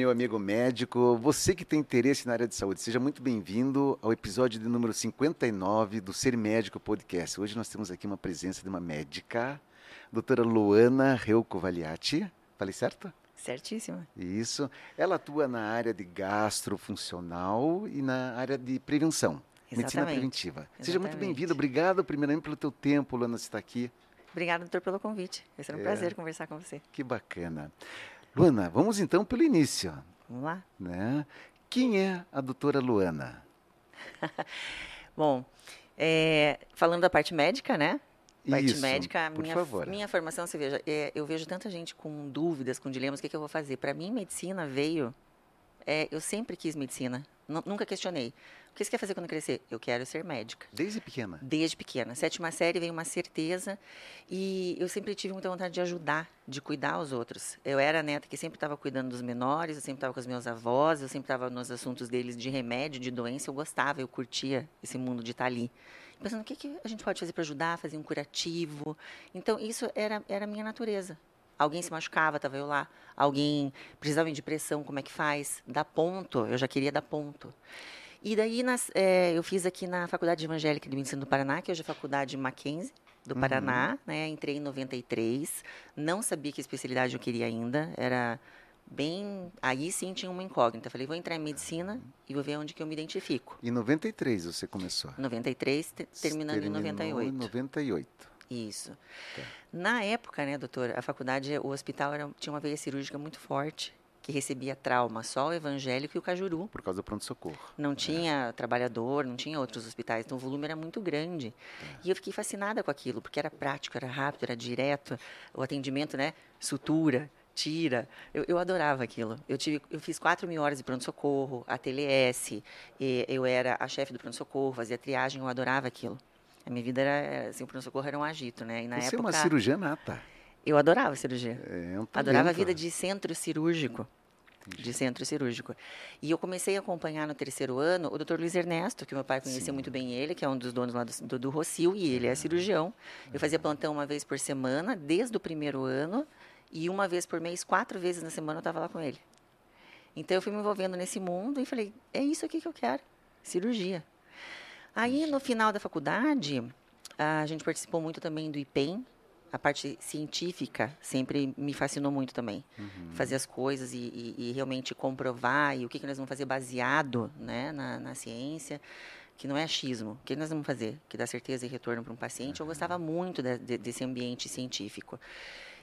meu amigo médico, você que tem interesse na área de saúde, seja muito bem-vindo ao episódio de número 59 do Ser Médico Podcast. Hoje nós temos aqui uma presença de uma médica, doutora Luana Reuco Valiati. Falei certo? Certíssima. Isso. Ela atua na área de gastrofuncional e na área de prevenção. Exatamente. Medicina preventiva. Seja muito Exatamente. bem-vindo. Obrigado, primeiramente, pelo teu tempo, Luana, você está aqui. Obrigada, doutor, pelo convite. Vai ser um É. prazer conversar com você. Que bacana. Luana, vamos então pelo início. Vamos lá? Né? Quem é a doutora Luana? Bom, é, falando da parte médica, né? Parte Isso, médica, por minha, favor. minha formação, você veja, é, eu vejo tanta gente com dúvidas, com dilemas, o que, que eu vou fazer? Para mim, medicina veio. é, eu sempre quis medicina, nu- nunca questionei. O que você quer fazer quando crescer? Eu quero ser médica. Desde pequena. Desde pequena. Sétima série veio uma certeza e eu sempre tive muita vontade de ajudar, de cuidar os outros. Eu era a neta que sempre estava cuidando dos menores, eu sempre estava com os meus avós, eu sempre estava nos assuntos deles de remédio, de doença. Eu gostava, eu curtia esse mundo de estar ali. Pensando, o que, que a gente pode fazer para ajudar, fazer um curativo. Então, isso era, era a minha natureza. Alguém se machucava, estava eu lá. Alguém precisava de pressão, como é que faz? Dar ponto, eu já queria dar ponto. E daí nas- eh, eu fiz aqui na Faculdade Evangélica de Medicina do Paraná, que hoje é a Faculdade Mackenzie do Uhum. Paraná, né? Entrei em 93, não sabia que especialidade eu queria ainda, era bem, aí sim tinha uma incógnita. Falei, vou entrar em medicina e vou ver onde que eu me identifico. Em 93 você começou. 93, te- terminando em Terminou 98. Em 98. Isso. Tá. Na época, né, doutor, a faculdade, o hospital era, tinha uma veia cirúrgica muito forte, que recebia trauma, só o evangélico e o cajuru. Por causa do pronto-socorro. Não tinha trabalhador, não tinha outros hospitais, então o volume era muito grande. E eu fiquei fascinada com aquilo, porque era prático, era rápido, era direto, o atendimento, né? Sutura, tira. Eu, eu adorava aquilo. Eu, tive, eu fiz 4 mil horas de pronto-socorro, ATLS, e eu era a chefe do pronto-socorro, fazia triagem, eu adorava aquilo. A minha vida era, assim, o pronto-socorro era um agito, né? E na você é época, uma cirurgiã nata. Eu adorava cirurgia. É um Adorava a vida de centro cirúrgico. De centro cirúrgico. E eu comecei a acompanhar no terceiro ano o Dr. Luiz Ernesto, que meu pai conhecia Sim. muito bem ele, que é um dos donos lá do, do, do e ele é cirurgião. Eu fazia plantão uma vez por semana, desde o primeiro ano, e uma vez por mês, quatro vezes na semana, eu estava lá com ele. Então eu fui me envolvendo nesse mundo e falei, é isso aqui que eu quero, cirurgia. Aí no final da faculdade, a gente participou muito também do IPEM, a parte científica sempre me fascinou muito também. Uhum. Fazer as coisas e, e- e realmente comprovar e o que, que nós vamos fazer baseado né, na, na ciência, que não é achismo. O que nós vamos fazer? Que dá certeza e retorno para um paciente. Eu gostava muito de- de- desse ambiente científico.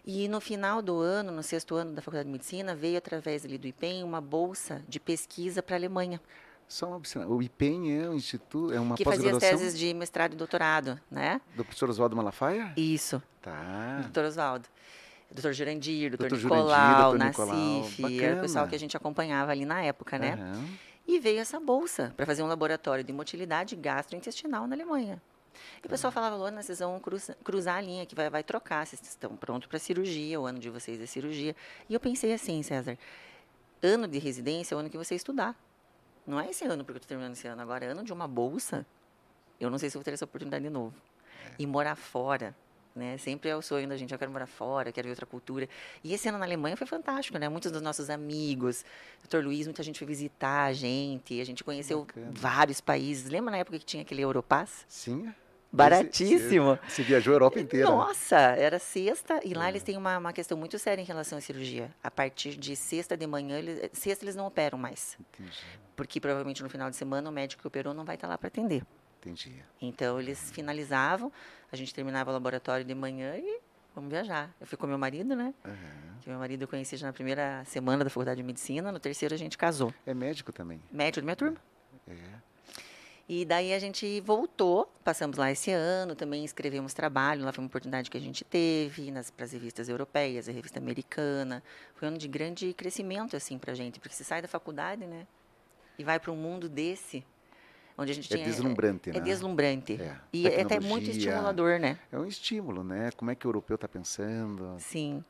E no final do ano, no sexto ano da Faculdade de Medicina, veio através ali do IPEM uma bolsa de pesquisa para a Alemanha, Só uma observação. O IPEM é um instituto, é uma que fazia teses de mestrado e doutorado, né? do professor Oswaldo Malafaia? Isso. Tá. Doutor Oswaldo. Doutor Jurandir, doutor Doutor Jurandir, Nicolau, doutor Nicolau, Nassif, era o pessoal que a gente acompanhava ali na época, né? Aham. E veio essa bolsa para fazer um laboratório de motilidade gastrointestinal na Alemanha. E o pessoal falava, Luana, vocês vão cruza- cruzar a linha, que vai, vai trocar, vocês estão prontos para cirurgia, o ano de vocês é cirurgia. E eu pensei assim, César, ano de residência é o ano que você estudar. Não é esse ano, porque eu estou terminando esse ano agora, é ano de uma bolsa. Eu não sei se vou ter essa oportunidade de novo. E morar fora, né? Sempre é o sonho da gente, eu quero morar fora, quero ver outra cultura. E esse ano na Alemanha foi fantástico, né? Muitos dos nossos amigos, Dr. Luiz, muita gente foi visitar a gente, a gente conheceu Bacana. vários países. Lembra na época que tinha aquele Europass? Sim. Baratíssimo. Você, você viajou a Europa inteira. né? Nossa, era sexta e lá É. eles têm uma, uma questão muito séria em relação à cirurgia. A partir de sexta de manhã, eles, sexta eles não operam mais, Entendi. porque provavelmente no final de semana o médico que operou não vai estar lá para atender. Entendi. Então eles finalizavam, a gente terminava o laboratório de manhã e vamos viajar. Eu fui com meu marido, né? Aham. Que meu marido eu conheci já na primeira semana da faculdade de medicina, no terceiro a gente casou. É médico também. Médico da minha turma. É. E daí a gente voltou, passamos lá esse ano, também escrevemos trabalho, lá foi uma oportunidade que a gente teve nas para as revistas europeias, a revista americana. Foi um ano de grande crescimento assim para a gente, porque você sai da faculdade, né, e vai para um mundo desse, onde a gente É tinha deslumbrante, é né? deslumbrante É. e é até muito estimulador, né? É um estímulo, né? Como é que o europeu está pensando? Sim.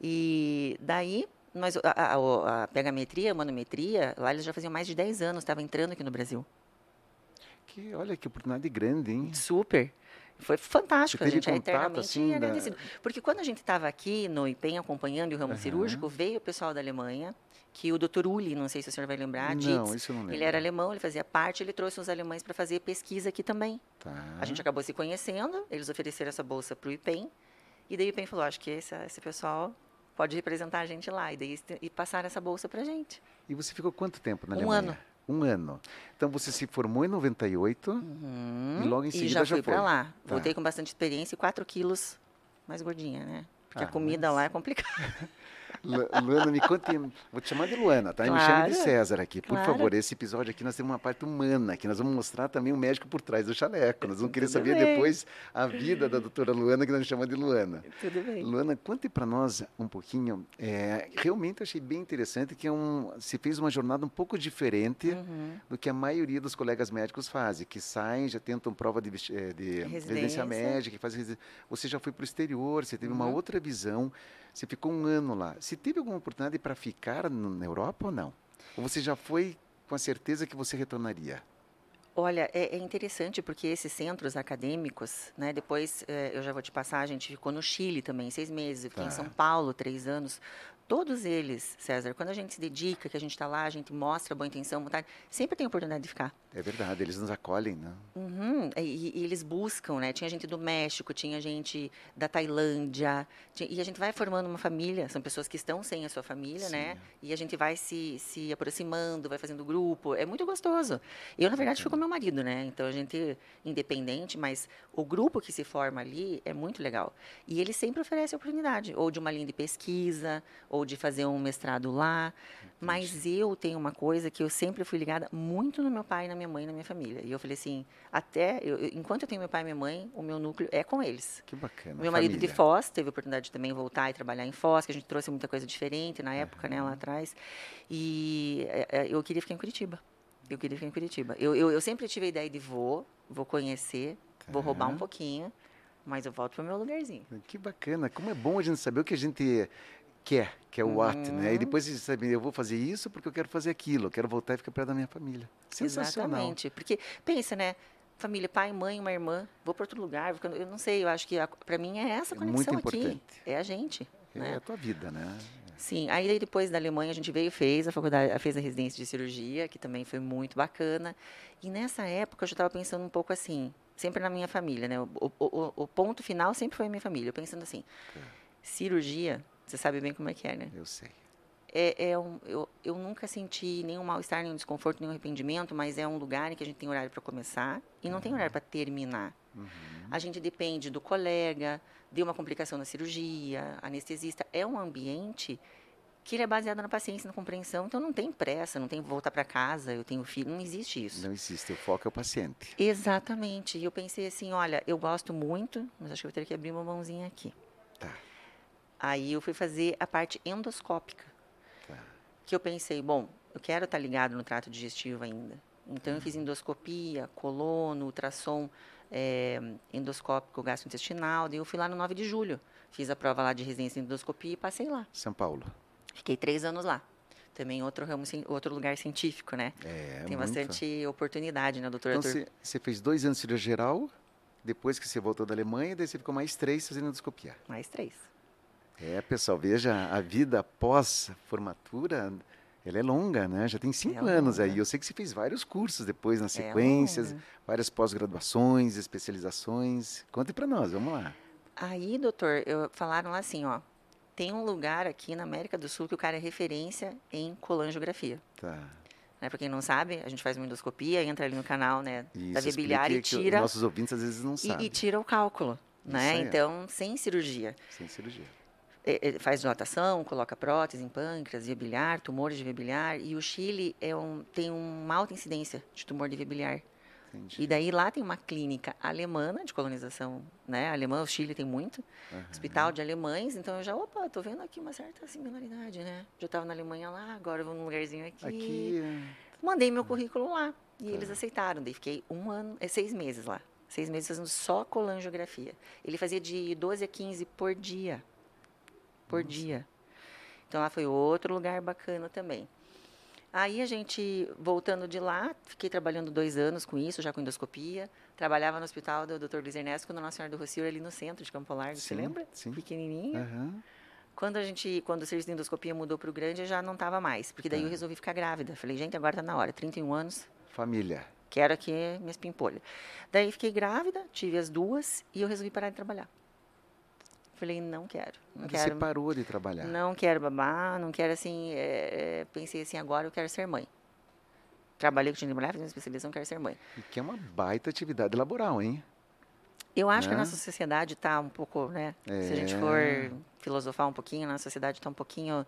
E daí nós a, a, a- a pegametria, a manometria, lá eles já faziam mais de 10 anos, estava entrando aqui no Brasil. Que, olha, que oportunidade grande, hein? Super. Foi fantástico, a gente é eternamente assim, da- agradecido. Porque quando a gente estava aqui no IPEM acompanhando o ramo Aham. cirúrgico, veio o pessoal da Alemanha, que o Dr. Uli, não sei se o senhor vai lembrar, Não, Dietz, isso eu não lembro. ele era alemão, ele fazia parte, ele trouxe os alemães para fazer pesquisa aqui também. Tá. A gente acabou se conhecendo, eles ofereceram essa bolsa para o IPEM, e daí o IPEM falou, acho que esse, esse pessoal pode representar a gente lá, e daí e passaram essa bolsa para gente. E você ficou quanto tempo na Um Alemanha? ano. Um ano. Então você se formou em 98 e logo em e seguida já já fui foi. para lá. Tá. Voltei com bastante experiência e 4 quilos mais gordinha, né? Porque Ah, a comida mas- lá é complicada. Lu- Luana, me conte. Vou te chamar de Luana, tá? Me chama de Claro, César aqui. Por claro. favor, esse episódio aqui nós temos uma parte humana, que nós vamos mostrar também o médico por trás do chaleco. Nós vamos querer Tudo saber bem. depois a vida da doutora Luana, que nós chamamos de Luana. Tudo bem. Luana, conte para nós um pouquinho. é, realmente achei bem interessante que é um, se fez uma jornada um pouco diferente Uhum. do que a maioria dos colegas médicos fazem, que saem, já tentam prova de, de residência Residência. médica, que fazem resi- você já foi para o exterior, você teve uma Uhum. outra visão, você ficou um ano lá. Você teve alguma oportunidade para ficar na Europa ou não? Ou você já foi com a certeza que você retornaria? Olha, é, é interessante porque esses centros acadêmicos, né? Depois eh, eu já vou te passar, a gente ficou no Chile também seis meses, eu fiquei Tá. em São Paulo três anos. Todos eles, César, quando a gente se dedica, que a gente está lá, a gente mostra boa intenção, vontade, sempre tem oportunidade de ficar. É verdade, eles nos acolhem, né? Uhum, E, e eles buscam, né? Tinha gente do México, tinha gente da Tailândia, tinha- e a gente vai formando uma família. São pessoas que estão sem a sua família, né? Sim. E a gente vai se, se aproximando, vai fazendo grupo. É muito gostoso. Eu, na verdade, fui com meu marido, né? Então a gente independente, mas o grupo que se forma ali é muito legal. E ele sempre oferece oportunidade, ou de uma linha de pesquisa, ou de fazer um mestrado lá. Mas eu tenho uma coisa que eu sempre fui ligada muito no meu pai, na minha mãe, na minha família. E eu falei assim, até eu- enquanto eu tenho meu pai e minha mãe, o meu núcleo é com eles. Que bacana. Meu marido de família. Foz teve a oportunidade de também voltar e trabalhar em Foz, que a gente trouxe muita coisa diferente na época, né, lá atrás. E é, é, eu queria ficar em Curitiba. Eu queria ficar em Curitiba. Eu, eu, eu sempre tive a ideia de vou, vou conhecer, vou roubar um pouquinho, mas eu volto para o meu lugarzinho. Que bacana. Como é bom a gente saber o que a gente quer, que é o what, né? E Uhum. depois você sabe, eu vou fazer isso porque eu quero fazer aquilo, eu quero voltar e ficar perto da minha família. Sensacional. Exatamente. Porque, pensa, né? Família, pai, mãe, uma irmã, vou para outro lugar. Eu não sei, eu acho que para mim é essa É conexão muito aqui. importante. É a gente. É né? a tua vida, né? Sim, aí depois da Alemanha a gente veio, fez a faculdade, fez a residência de cirurgia, que também foi muito bacana. E nessa época eu já estava pensando um pouco assim, sempre na minha família, né? O, o, o- o ponto final sempre foi a minha família. Eu pensando assim, cirurgia, você sabe bem como é que é, né? Eu sei. É, é um, eu, eu nunca senti nenhum mal-estar, nenhum desconforto, nenhum arrependimento, mas é um lugar em que a gente tem horário para começar e não tem horário para terminar. Uhum. A gente depende do colega, deu uma complicação na cirurgia, anestesista. É um ambiente que ele é baseado na paciência, na compreensão. Então não tem pressa, não tem voltar para casa, eu tenho filho, não existe isso. Não existe, o foco é o paciente. Exatamente. E eu pensei assim, olha, eu gosto muito, mas acho que eu vou ter que abrir uma mãozinha aqui. Tá. Aí eu fui fazer a parte endoscópica. Tá. Que eu pensei, bom, eu quero estar ligado no trato digestivo ainda. Então eu fiz endoscopia, colono, ultrassom é, endoscópico gastrointestinal. Daí eu fui lá no 9 de julho. Fiz a prova lá de residência em endoscopia e passei lá. São Paulo. Fiquei três anos lá. Também outro ramo, outro lugar científico, né? É, Tem muito. bastante oportunidade, né, doutor Então você fez dois anos de cirurgia geral, depois que você voltou da Alemanha, daí você ficou mais três fazendo endoscopia. Mais três. É, pessoal, veja, a vida após formatura, ela é longa, né? Já tem cinco É anos aí. longa. Eu sei que você fez vários cursos depois, nas É sequências, longa. várias pós-graduações, especializações. Conte para nós, vamos lá. Aí, doutor, eu, falaram lá assim, ó. Tem um lugar aqui na América do Sul que o cara é referência em colangiografia. Tá. Né? Para quem não sabe, a gente faz uma endoscopia, entra ali no canal né, Isso, da viabiliária e tira, os nossos ouvintes às vezes não e, sabem. e tira o cálculo. Né? aí. Então, sem cirurgia. Sem cirurgia. É, é, faz dilatação, coloca prótese em pâncreas, via biliar, tumores de via biliar. E o Chile é um, tem uma alta incidência de tumor de via biliar. Entendi. E daí lá tem uma clínica alemã de colonização, né? Alemã, o Chile tem muito. Aham. Hospital de alemães, então eu já, opa, tô vendo aqui uma certa similaridade, né? Já estava na Alemanha lá, agora eu vou num lugarzinho aqui. Aqui, é, Mandei meu currículo lá e eles Tá. aceitaram. Daí fiquei um ano, é, seis meses lá. Seis meses fazendo só colangiografia. Ele fazia de 12 a 15 por dia. Por dia. Então lá foi outro lugar bacana também. Aí a gente, voltando de lá, fiquei trabalhando dois anos com isso, já com endoscopia. Trabalhava no hospital do Dr. Luiz Ernesto, quando Nossa Senhora do Rocio, ali no centro de Campo Largo. Você Sim, lembra? sim. Pequenininho. aham. Quando a gente, quando o serviço de endoscopia mudou para o grande, eu já não estava mais, porque daí Tá. eu resolvi ficar grávida. Falei, gente, agora tá na hora, 31 anos, Família. quero aqui minhas pimpolhas. Daí fiquei grávida, tive as duas e eu resolvi parar de trabalhar. Falei, não quero, não Você quero. parou de trabalhar. Não quero babar, não quero assim. é, é, pensei assim, agora eu quero ser mãe. Trabalhei com que trabalhar, fiz uma especialização, quero ser mãe. E que é uma baita atividade laboral, hein? Eu acho que a Né? nossa sociedade está um pouco, né? Se a gente É. for filosofar um pouquinho, a nossa sociedade está um pouquinho.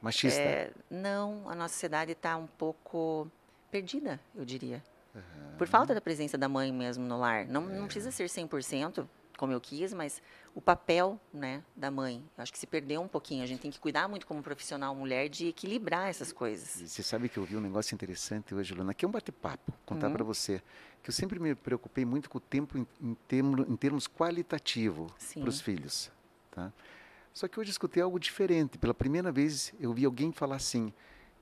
Machista. é, não, a nossa sociedade está um pouco perdida, eu diria. Por falta da presença da mãe mesmo no lar. Não, É. não precisa ser 100%, como eu quis, mas o papel né, da mãe. Eu acho que se perdeu um pouquinho. A gente tem que cuidar muito como profissional mulher de equilibrar essas coisas. E Você sabe que eu vi um negócio interessante hoje, Luna. Aqui é um bate-papo, contar Uhum. para você. Que eu sempre me preocupei muito com o tempo em, em, termo- em termos qualitativo para os filhos. Tá? Só que hoje eu escutei algo diferente. Pela primeira vez eu vi alguém falar assim,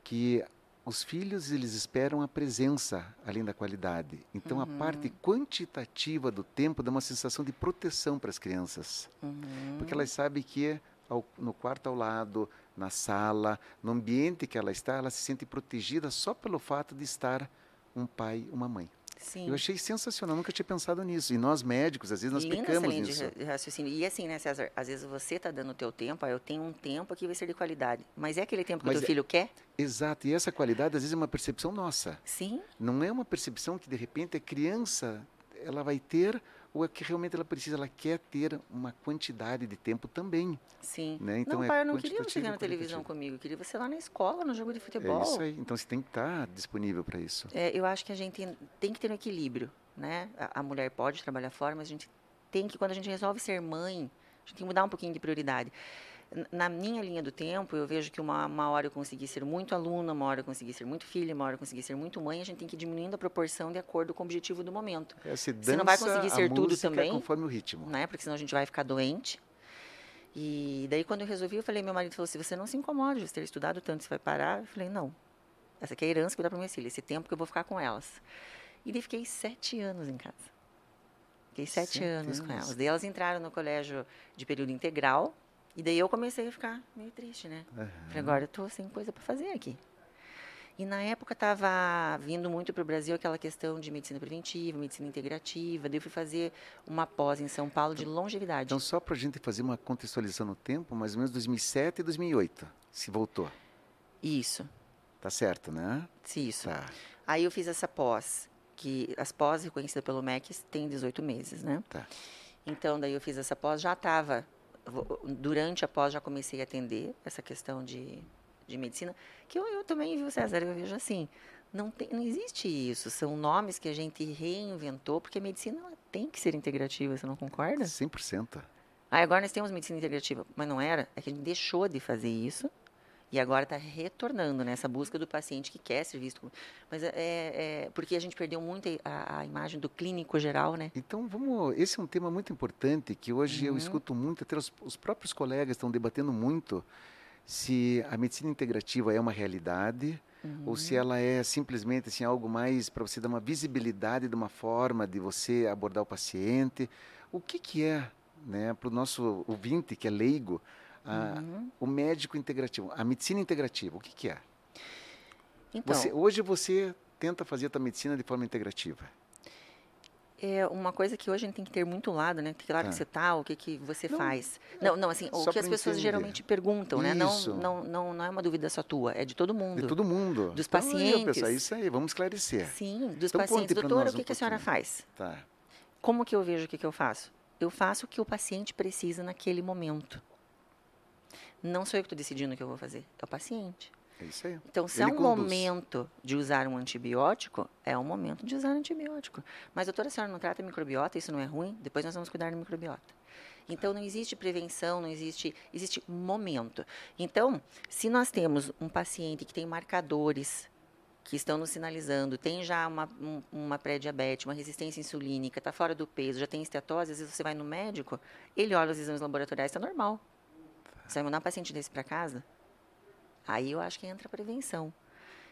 que os filhos eles esperam a presença além da qualidade. Então a Uhum. parte quantitativa do tempo dá uma sensação de proteção para as crianças. Uhum. Porque elas sabem que ao- no quarto ao lado, na sala, no ambiente que ela está, ela se sente protegida só pelo fato de estar um pai, uma mãe. Sim. Eu achei sensacional, nunca tinha pensado nisso. E nós médicos, às vezes nós Linda pecamos nisso. de raciocínio. E assim, né, César? Às vezes você está dando o teu tempo, ah, eu tenho um tempo que vai ser de qualidade. Mas é aquele tempo que o teu é- filho quer? Exato, e essa qualidade às vezes é uma percepção nossa. Sim. Não é uma percepção que de repente a criança ela vai ter ou é que realmente ela precisa, ela quer ter uma quantidade de tempo também. Sim. Né? Então não, é pai, eu não queria você vendo televisão comigo. Eu queria você lá na escola, no jogo de futebol. É isso aí. Então você tem que estar disponível para isso. É, eu acho que a gente tem que ter um equilíbrio, né? A, a mulher pode trabalhar fora, mas a gente tem que, quando a gente resolve ser mãe, a gente tem que mudar um pouquinho de prioridade. Na minha linha do tempo, eu vejo que uma, uma hora eu consegui ser muito aluna, uma hora eu consegui ser muito filha, uma hora eu consegui ser muito mãe. A gente tem que ir diminuindo a proporção de acordo com o objetivo do momento, É, você, Você não vai dança conseguir ser tudo música também. conforme o ritmo. né? Porque senão a gente vai ficar doente. E daí, quando eu resolvi, eu falei, meu marido falou, se você não se incomoda de ter estudado tanto, você vai parar? Eu falei, não. Essa aqui é a herança que eu dar para minhas filhas, esse tempo que eu vou ficar com elas. E daí fiquei sete anos em casa. Fiquei sete, Sete anos, com anos. elas. Daí elas entraram no colégio de período integral. E daí eu comecei a ficar meio triste, né? Aham. Falei, agora eu tô sem coisa para fazer aqui. E na época estava vindo muito para o Brasil aquela questão de medicina preventiva, medicina integrativa. Daí eu fui fazer uma pós em São Paulo de longevidade. Então, só para a gente fazer uma contextualização no tempo, mais ou menos 2007 e 2008, se voltou. Isso, Tá certo, né? isso. Tá, Aí eu fiz essa pós, que as pós reconhecidas pelo MEC têm 18 meses, né? tá. Então, daí eu fiz essa pós, já estava, durante a pós já comecei a atender essa questão de, de medicina, que eu, eu também, viu, César, eu vejo assim, não, tem, não existe isso, são nomes que a gente reinventou, porque a medicina tem que ser integrativa, você não concorda? 100%. Ah, agora nós temos medicina integrativa, mas não era, é que a gente deixou de fazer isso, e agora está retornando nessa busca do paciente que quer ser visto. Mas é, é porque a gente perdeu muito a, a imagem do clínico geral, né? Então, vamos. Esse é um tema muito importante que hoje eu Uhum. escuto muito, até os, os próprios colegas estão debatendo muito se a medicina integrativa é uma realidade ou Uhum. se ela é simplesmente assim, algo mais para você dar uma visibilidade de uma forma de você abordar o paciente. O que, que é, né, para o nosso ouvinte que é leigo, a- Uhum. o médico integrativo, a medicina integrativa, o que, que é? Então, Você- hoje você tenta fazer a medicina de forma integrativa. é uma coisa que hoje a gente tem que ter muito lado, né? Que lado Tá. que você tá, o que, que você Não, faz. Não, não, assim, o que as pessoas entender. geralmente perguntam, né? Não, Isso. não, não, não é uma dúvida só tua, é de todo mundo. De todo mundo. Dos Então, aí, pacientes. pessoal, isso aí, vamos esclarecer. Sim, dos Então, pacientes. Doutora, o que, um que a senhora faz? Tá. Como que eu vejo o que, que eu faço? Eu faço o que o paciente precisa naquele momento. Não sou eu que estou decidindo o que eu vou fazer, é o paciente. É isso aí. Então, se Ele é um conduz. momento de usar um antibiótico, é o momento de usar antibiótico. Mas, doutora, a senhora não trata microbiota, isso não é ruim? Depois nós vamos cuidar da microbiota. Então, não existe prevenção, não existe, existe momento. Então, se nós temos um paciente que tem marcadores que estão nos sinalizando, tem já uma, um- uma pré-diabetes, uma resistência insulínica, está fora do peso, já tem esteatose, às vezes você vai no médico, ele olha os exames laboratoriais, está normal. Você vai mandar um paciente desse para casa? Aí eu acho que entra a prevenção.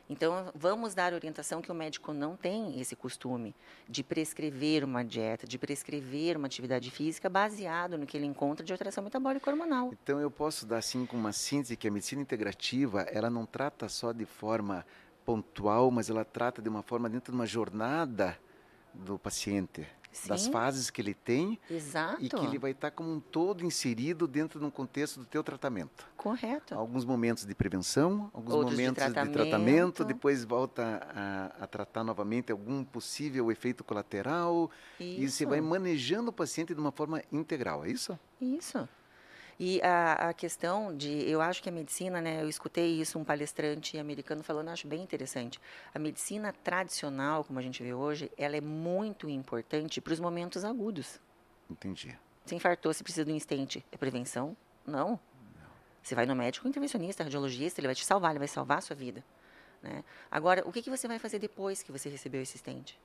Então, vamos dar orientação que o médico não tem esse costume de prescrever uma dieta, de prescrever uma atividade física baseado no que ele encontra de alteração metabólica hormonal. Então, eu posso dar assim com uma síntese que a medicina integrativa, ela não trata só de forma pontual, mas ela trata de uma forma dentro de uma jornada do paciente. Sim. das fases que ele tem Exato. e que ele vai estar como um todo inserido dentro de um contexto do teu tratamento. Correto. Alguns momentos de prevenção, alguns Outros momentos de tratamento. de tratamento, depois volta a, a, tratar novamente algum possível efeito colateral isso. e você vai manejando o paciente de uma forma integral, é isso? Isso. E a, a, questão de, eu acho que a medicina, né, eu escutei isso um palestrante americano falando, acho bem interessante. A medicina tradicional, como a gente vê hoje, ela é muito importante para os momentos agudos. Entendi. Se infartou, se precisa de um estente, é prevenção? Não. Não. Você vai no médico intervencionista, radiologista, ele vai te salvar, ele vai salvar a sua vida. Né? Agora, o que, que você vai fazer depois que você recebeu esse estente?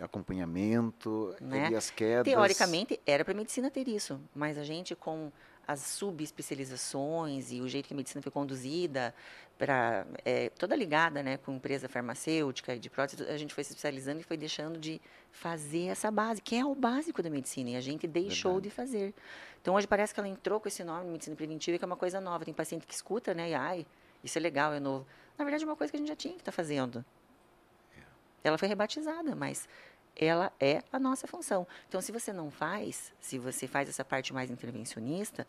Acompanhamento né? e as quedas. Teoricamente, era para a medicina ter isso, mas a gente com as subespecializações e o jeito que a medicina foi conduzida, para é, toda ligada né, com empresa farmacêutica e de prótese, a gente foi se especializando e foi deixando de fazer essa base, que é o básico da medicina, e a gente deixou Verdade. de fazer. Então, hoje parece que ela entrou com esse nome, medicina preventiva, que é uma coisa nova. Tem paciente que escuta, né, e ai, isso é legal, é novo. Na verdade, é uma coisa que a gente já tinha que estar tá fazendo. Ela foi rebatizada, mas ela é a nossa função. Então, se você não faz, se você faz essa parte mais intervencionista,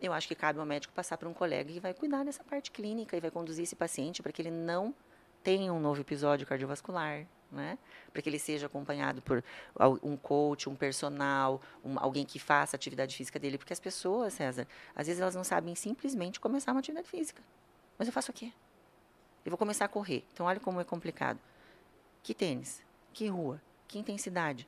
eu acho que cabe ao médico passar para um colega que vai cuidar dessa parte clínica e vai conduzir esse paciente para que ele não tenha um novo episódio cardiovascular, né? Para que ele seja acompanhado por um coach, um personal, um, alguém que faça a atividade física dele, porque as pessoas, César, às vezes elas não sabem simplesmente começar uma atividade física. Mas eu faço o quê? Eu vou começar a correr. Então olha como é complicado. Que tênis? Que rua? Que intensidade?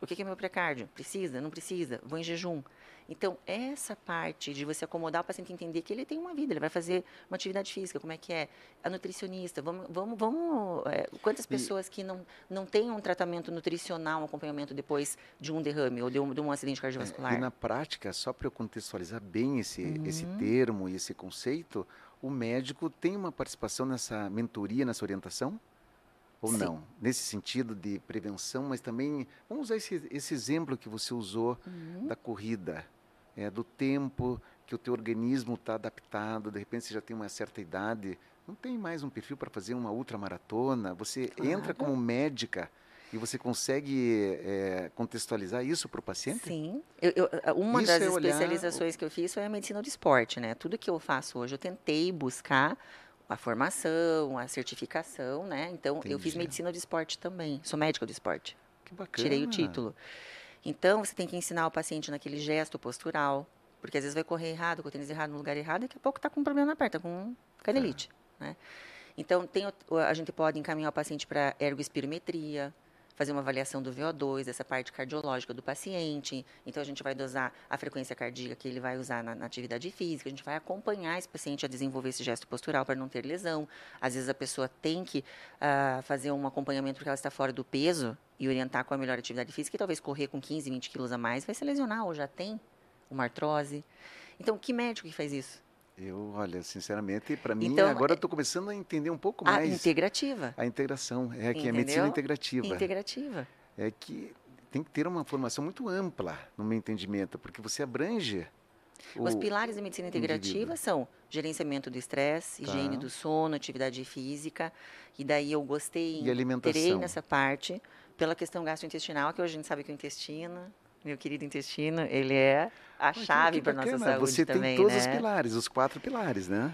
O que é meu precárdio? Precisa? Não precisa? Vou em jejum. Então, essa parte de você acomodar o paciente entender que ele tem uma vida, ele vai fazer uma atividade física, como é que é? A nutricionista, vamos, vamos, vamos é, quantas pessoas que não, não têm um tratamento nutricional, um acompanhamento depois de um derrame ou de um, de um acidente cardiovascular? É, e na prática, só para eu contextualizar bem esse, uhum. esse termo e esse conceito, o médico tem uma participação nessa mentoria, nessa orientação? Ou Sim. não? Nesse sentido de prevenção, mas também, vamos usar esse, esse exemplo que você usou uhum. da corrida, é, do tempo que o teu organismo está adaptado, de repente você já tem uma certa idade, não tem mais um perfil para fazer uma ultramaratona, você claro. entra como médica e você consegue é, contextualizar isso para o paciente? Sim. Eu, eu, uma isso das é especializações que eu fiz foi a medicina do esporte, né? Tudo que eu faço hoje, eu tentei buscar a formação, a certificação, né? Então, Entendi. eu fiz medicina de esporte também. Sou médica de esporte. Que bacana. Tirei o título. Então, você tem que ensinar o paciente naquele gesto postural, porque às vezes vai correr errado, com o tênis errado no lugar errado, e daqui a pouco está com um problema na perna, com canelite, é. né? Então, tem, a gente pode encaminhar o paciente para ergoespirometria, fazer uma avaliação do VO2, essa parte cardiológica do paciente. Então, a gente vai dosar a frequência cardíaca que ele vai usar na, na atividade física, a gente vai acompanhar esse paciente a desenvolver esse gesto postural para não ter lesão. Às vezes, a pessoa tem que uh, fazer um acompanhamento porque ela está fora do peso e orientar com a melhor atividade física, e talvez correr com 15, 20 quilos a mais vai se lesionar ou já tem uma artrose. Então, que médico que faz isso? Eu, olha, sinceramente, para mim, então, agora estou começando a entender um pouco mais. A integrativa. A integração. É que é a medicina integrativa. Integrativa. É que tem que ter uma formação muito ampla, no meu entendimento, porque você abrange. Os pilares da medicina integrativa indivíduo. são gerenciamento do estresse, tá. higiene do sono, atividade física. E daí eu gostei, e alimentação. terei nessa parte, pela questão gastrointestinal, que hoje a gente sabe que o intestino meu querido intestino, ele é a chave para nossa saúde Você também, tem todos né? os pilares, os quatro pilares, né?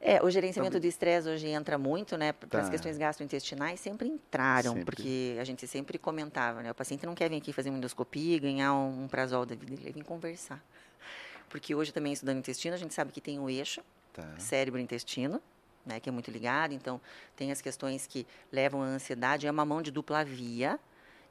É, o gerenciamento do estresse hoje entra muito, né? Porque tá. as questões gastrointestinais sempre entraram, sempre. porque a gente sempre comentava, né? O paciente não quer vir aqui fazer uma endoscopia, ganhar um, um prazol da vida, ele vem conversar. Porque hoje também estudando intestino, a gente sabe que tem o eixo tá. cérebro-intestino, né? Que é muito ligado, então tem as questões que levam à ansiedade, é uma mão de dupla via,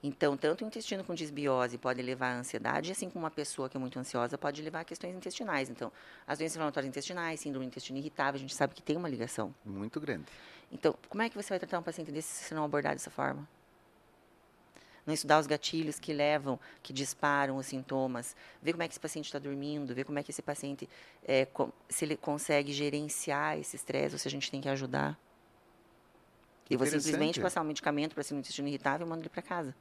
então, tanto o intestino com disbiose pode levar à ansiedade, assim como uma pessoa que é muito ansiosa pode levar a questões intestinais. Então, as doenças inflamatórias intestinais, síndrome do intestino irritável, a gente sabe que tem uma ligação. Muito grande. Então, como é que você vai tratar um paciente desse se não abordar dessa forma? não estudar os gatilhos que levam, que disparam os sintomas, ver como é que esse paciente está dormindo, ver como é que esse paciente, é, se ele consegue gerenciar esse estresse, ou se a gente tem que ajudar. E você simplesmente passar um medicamento para ser um intestino irritável e manda ele para casa.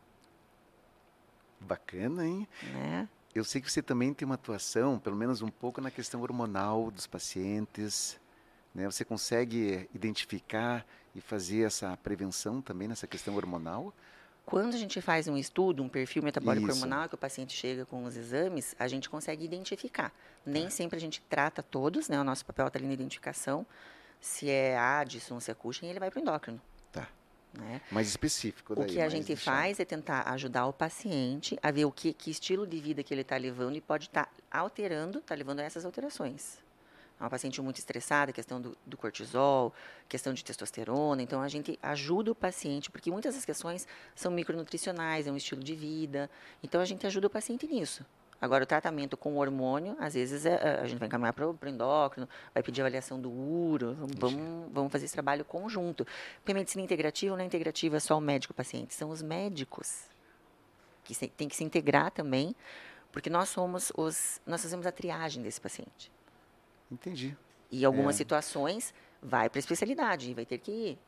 Bacana, hein? Né? Eu sei que você também tem uma atuação, pelo menos um pouco, na questão hormonal dos pacientes. Né? Você consegue identificar e fazer essa prevenção também nessa questão hormonal? Quando a gente faz um estudo, um perfil metabólico Isso. hormonal, que o paciente chega com os exames, a gente consegue identificar. Nem é. sempre a gente trata todos, né? O nosso papel está ali na identificação. Se é Addison, se é Cushing, ele vai para o endócrino. Né? Mais específico. Daí, o que a gente deixar... faz é tentar ajudar o paciente a ver o que, que estilo de vida que ele está levando e pode estar tá alterando, está levando a essas alterações. É uma paciente muito estressada, questão do, do, cortisol, questão de testosterona. Então, a gente ajuda o paciente, porque muitas das questões são micronutricionais, é um estilo de vida. Então, a gente ajuda o paciente nisso. Agora, o tratamento com hormônio, às vezes, é, é a gente vai encaminhar para o endócrino, vai pedir avaliação do uro, vamos, vamos fazer esse trabalho conjunto. Porque a medicina integrativa não é integrativa só o médico-paciente, são os médicos que se, tem que se integrar também, porque nós somos os, nós fazemos a triagem desse paciente. Entendi. E algumas é. situações vai para a especialidade vai ter que ir.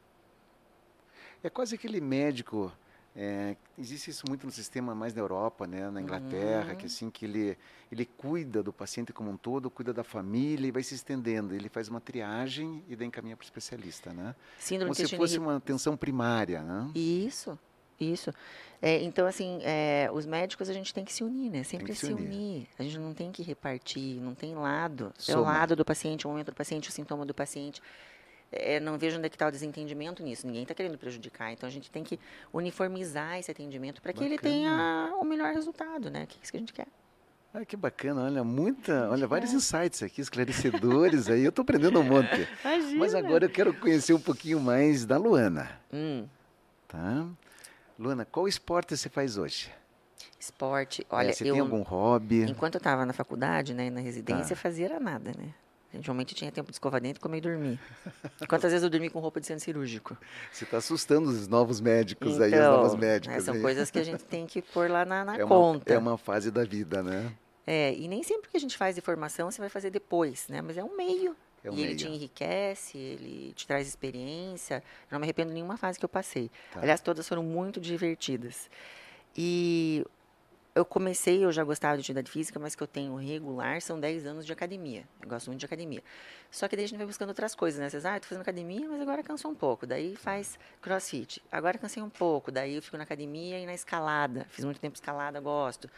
É quase aquele médico é, existe isso muito no sistema mais na Europa, né, na Inglaterra, uhum. que assim que ele ele cuida do paciente como um todo, cuida da família e vai se estendendo. Ele faz uma triagem e daí encaminha para o especialista, né? Síndrome como se fosse uma atenção primária, né? Isso, isso. É, então assim, é, os médicos a gente tem que se unir, né? Sempre se, se unir. unir. A gente não tem que repartir, não tem lado. Soma. É o lado do paciente, o momento do paciente, o sintoma do paciente é, não vejo onde é que está o desentendimento nisso. Ninguém está querendo prejudicar. Então a gente tem que uniformizar esse atendimento para que ele tenha o melhor resultado, né? Que é isso que a gente quer. Ah, que bacana, olha, muita, olha, vários insights aqui, esclarecedores aí, eu estou aprendendo um monte. Imagina. Mas agora eu quero conhecer um pouquinho mais da Luana. Hum. Tá? Luana, qual esporte você faz hoje? Esporte, olha, é, você eu, tem algum hobby? Enquanto eu estava na faculdade, né, na residência, tá. fazia nada, né? Geralmente tinha tempo de escovar dentro e comer e dormir. Quantas vezes eu dormi com roupa de centro cirúrgico? Você está assustando os novos médicos então, aí, as novas então, médicas. Né, são aí. coisas que a gente tem que pôr lá na, na é conta. Uma, é uma fase da vida, né? É, e nem sempre que a gente faz de formação você vai fazer depois, né? Mas é um meio. É um e meio. ele te enriquece, ele te traz experiência. Eu não me arrependo de nenhuma fase que eu passei. Tá. Aliás, todas foram muito divertidas. E eu comecei, eu já gostava de atividade física, mas que eu tenho regular são 10 anos de academia. Eu gosto muito de academia. Só que daí a gente vai buscando outras coisas, né? Vocês, ah, tô fazendo academia, mas agora cansou um pouco. Daí faz crossfit. Agora cansei um pouco. Daí eu fico na academia e na escalada. Fiz muito tempo escalada, gosto.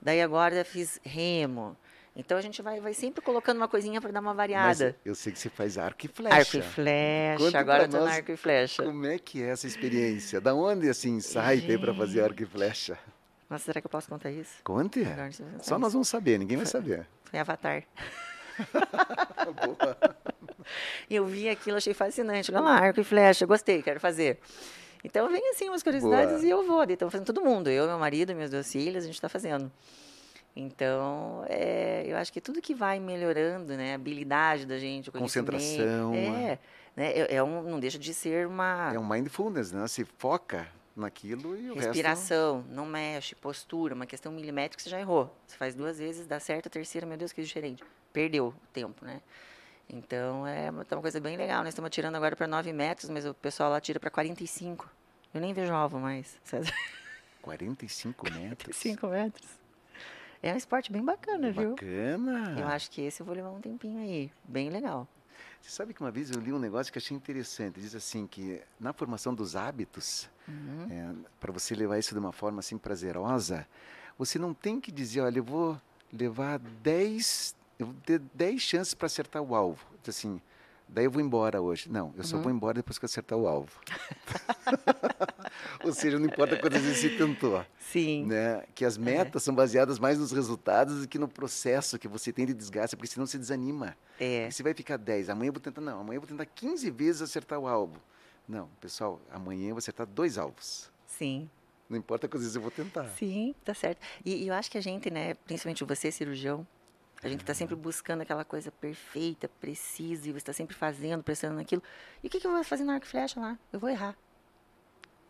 Daí agora fiz remo. Então a gente vai, vai sempre colocando uma coisinha para dar uma variada. Mas eu sei que você faz arco e flecha. Arco e flecha. Conta agora eu tô na arco e flecha. Como é que é essa experiência? Da onde assim sai para fazer arco e flecha? Nossa, será que eu posso contar isso? Conte. Só nós vamos saber, ninguém vai saber. Foi Avatar. Boa. Eu vi aquilo, achei fascinante. Olha lá, arco e flecha, gostei, quero fazer. Então vem assim umas curiosidades Boa. e eu vou. Então fazendo todo mundo, eu, meu marido, meus dois filhos, a gente está fazendo. Então, é, eu acho que tudo que vai melhorando, né, a habilidade da gente, concentração, é, né, é um, não deixa de ser uma é um mindfulness, né? Se foca naquilo e o Respiração, resto... não mexe, postura, uma questão milimétrica você já errou. Você faz duas vezes, dá certo, a terceira, meu Deus, que diferente. Perdeu o tempo, né? Então, é uma, tá uma coisa bem legal. Nós estamos atirando agora para 9 metros, mas o pessoal lá tira para 45. Eu nem vejo alvo mais. 45 metros? 45 metros. É um esporte bem bacana, bacana. viu? Bacana. Eu acho que esse eu vou levar um tempinho aí. Bem legal. Você sabe que uma vez eu li um negócio que achei interessante. Diz assim que na formação dos hábitos, uhum. é, para você levar isso de uma forma assim prazerosa, você não tem que dizer, olha, eu vou levar 10, eu vou ter 10 chances para acertar o alvo. Diz assim, daí eu vou embora hoje. Não, eu só uhum. vou embora depois que eu acertar o alvo. Ou seja, não importa quantas vezes você tentou. Sim. Né? Que as metas é. são baseadas mais nos resultados do que no processo que você tem de desgaste, porque senão você desanima. É. você vai ficar 10, amanhã eu vou tentar, não, amanhã eu vou tentar 15 vezes acertar o alvo. Não, pessoal, amanhã eu vou acertar dois alvos. Sim. Não importa quantas vezes eu vou tentar. Sim, tá certo. E, e eu acho que a gente, né, principalmente você, cirurgião, a gente está sempre buscando aquela coisa perfeita, precisa, e você está sempre fazendo, prestando naquilo. E o que, que eu vou fazer no arco e flecha lá? Eu vou errar.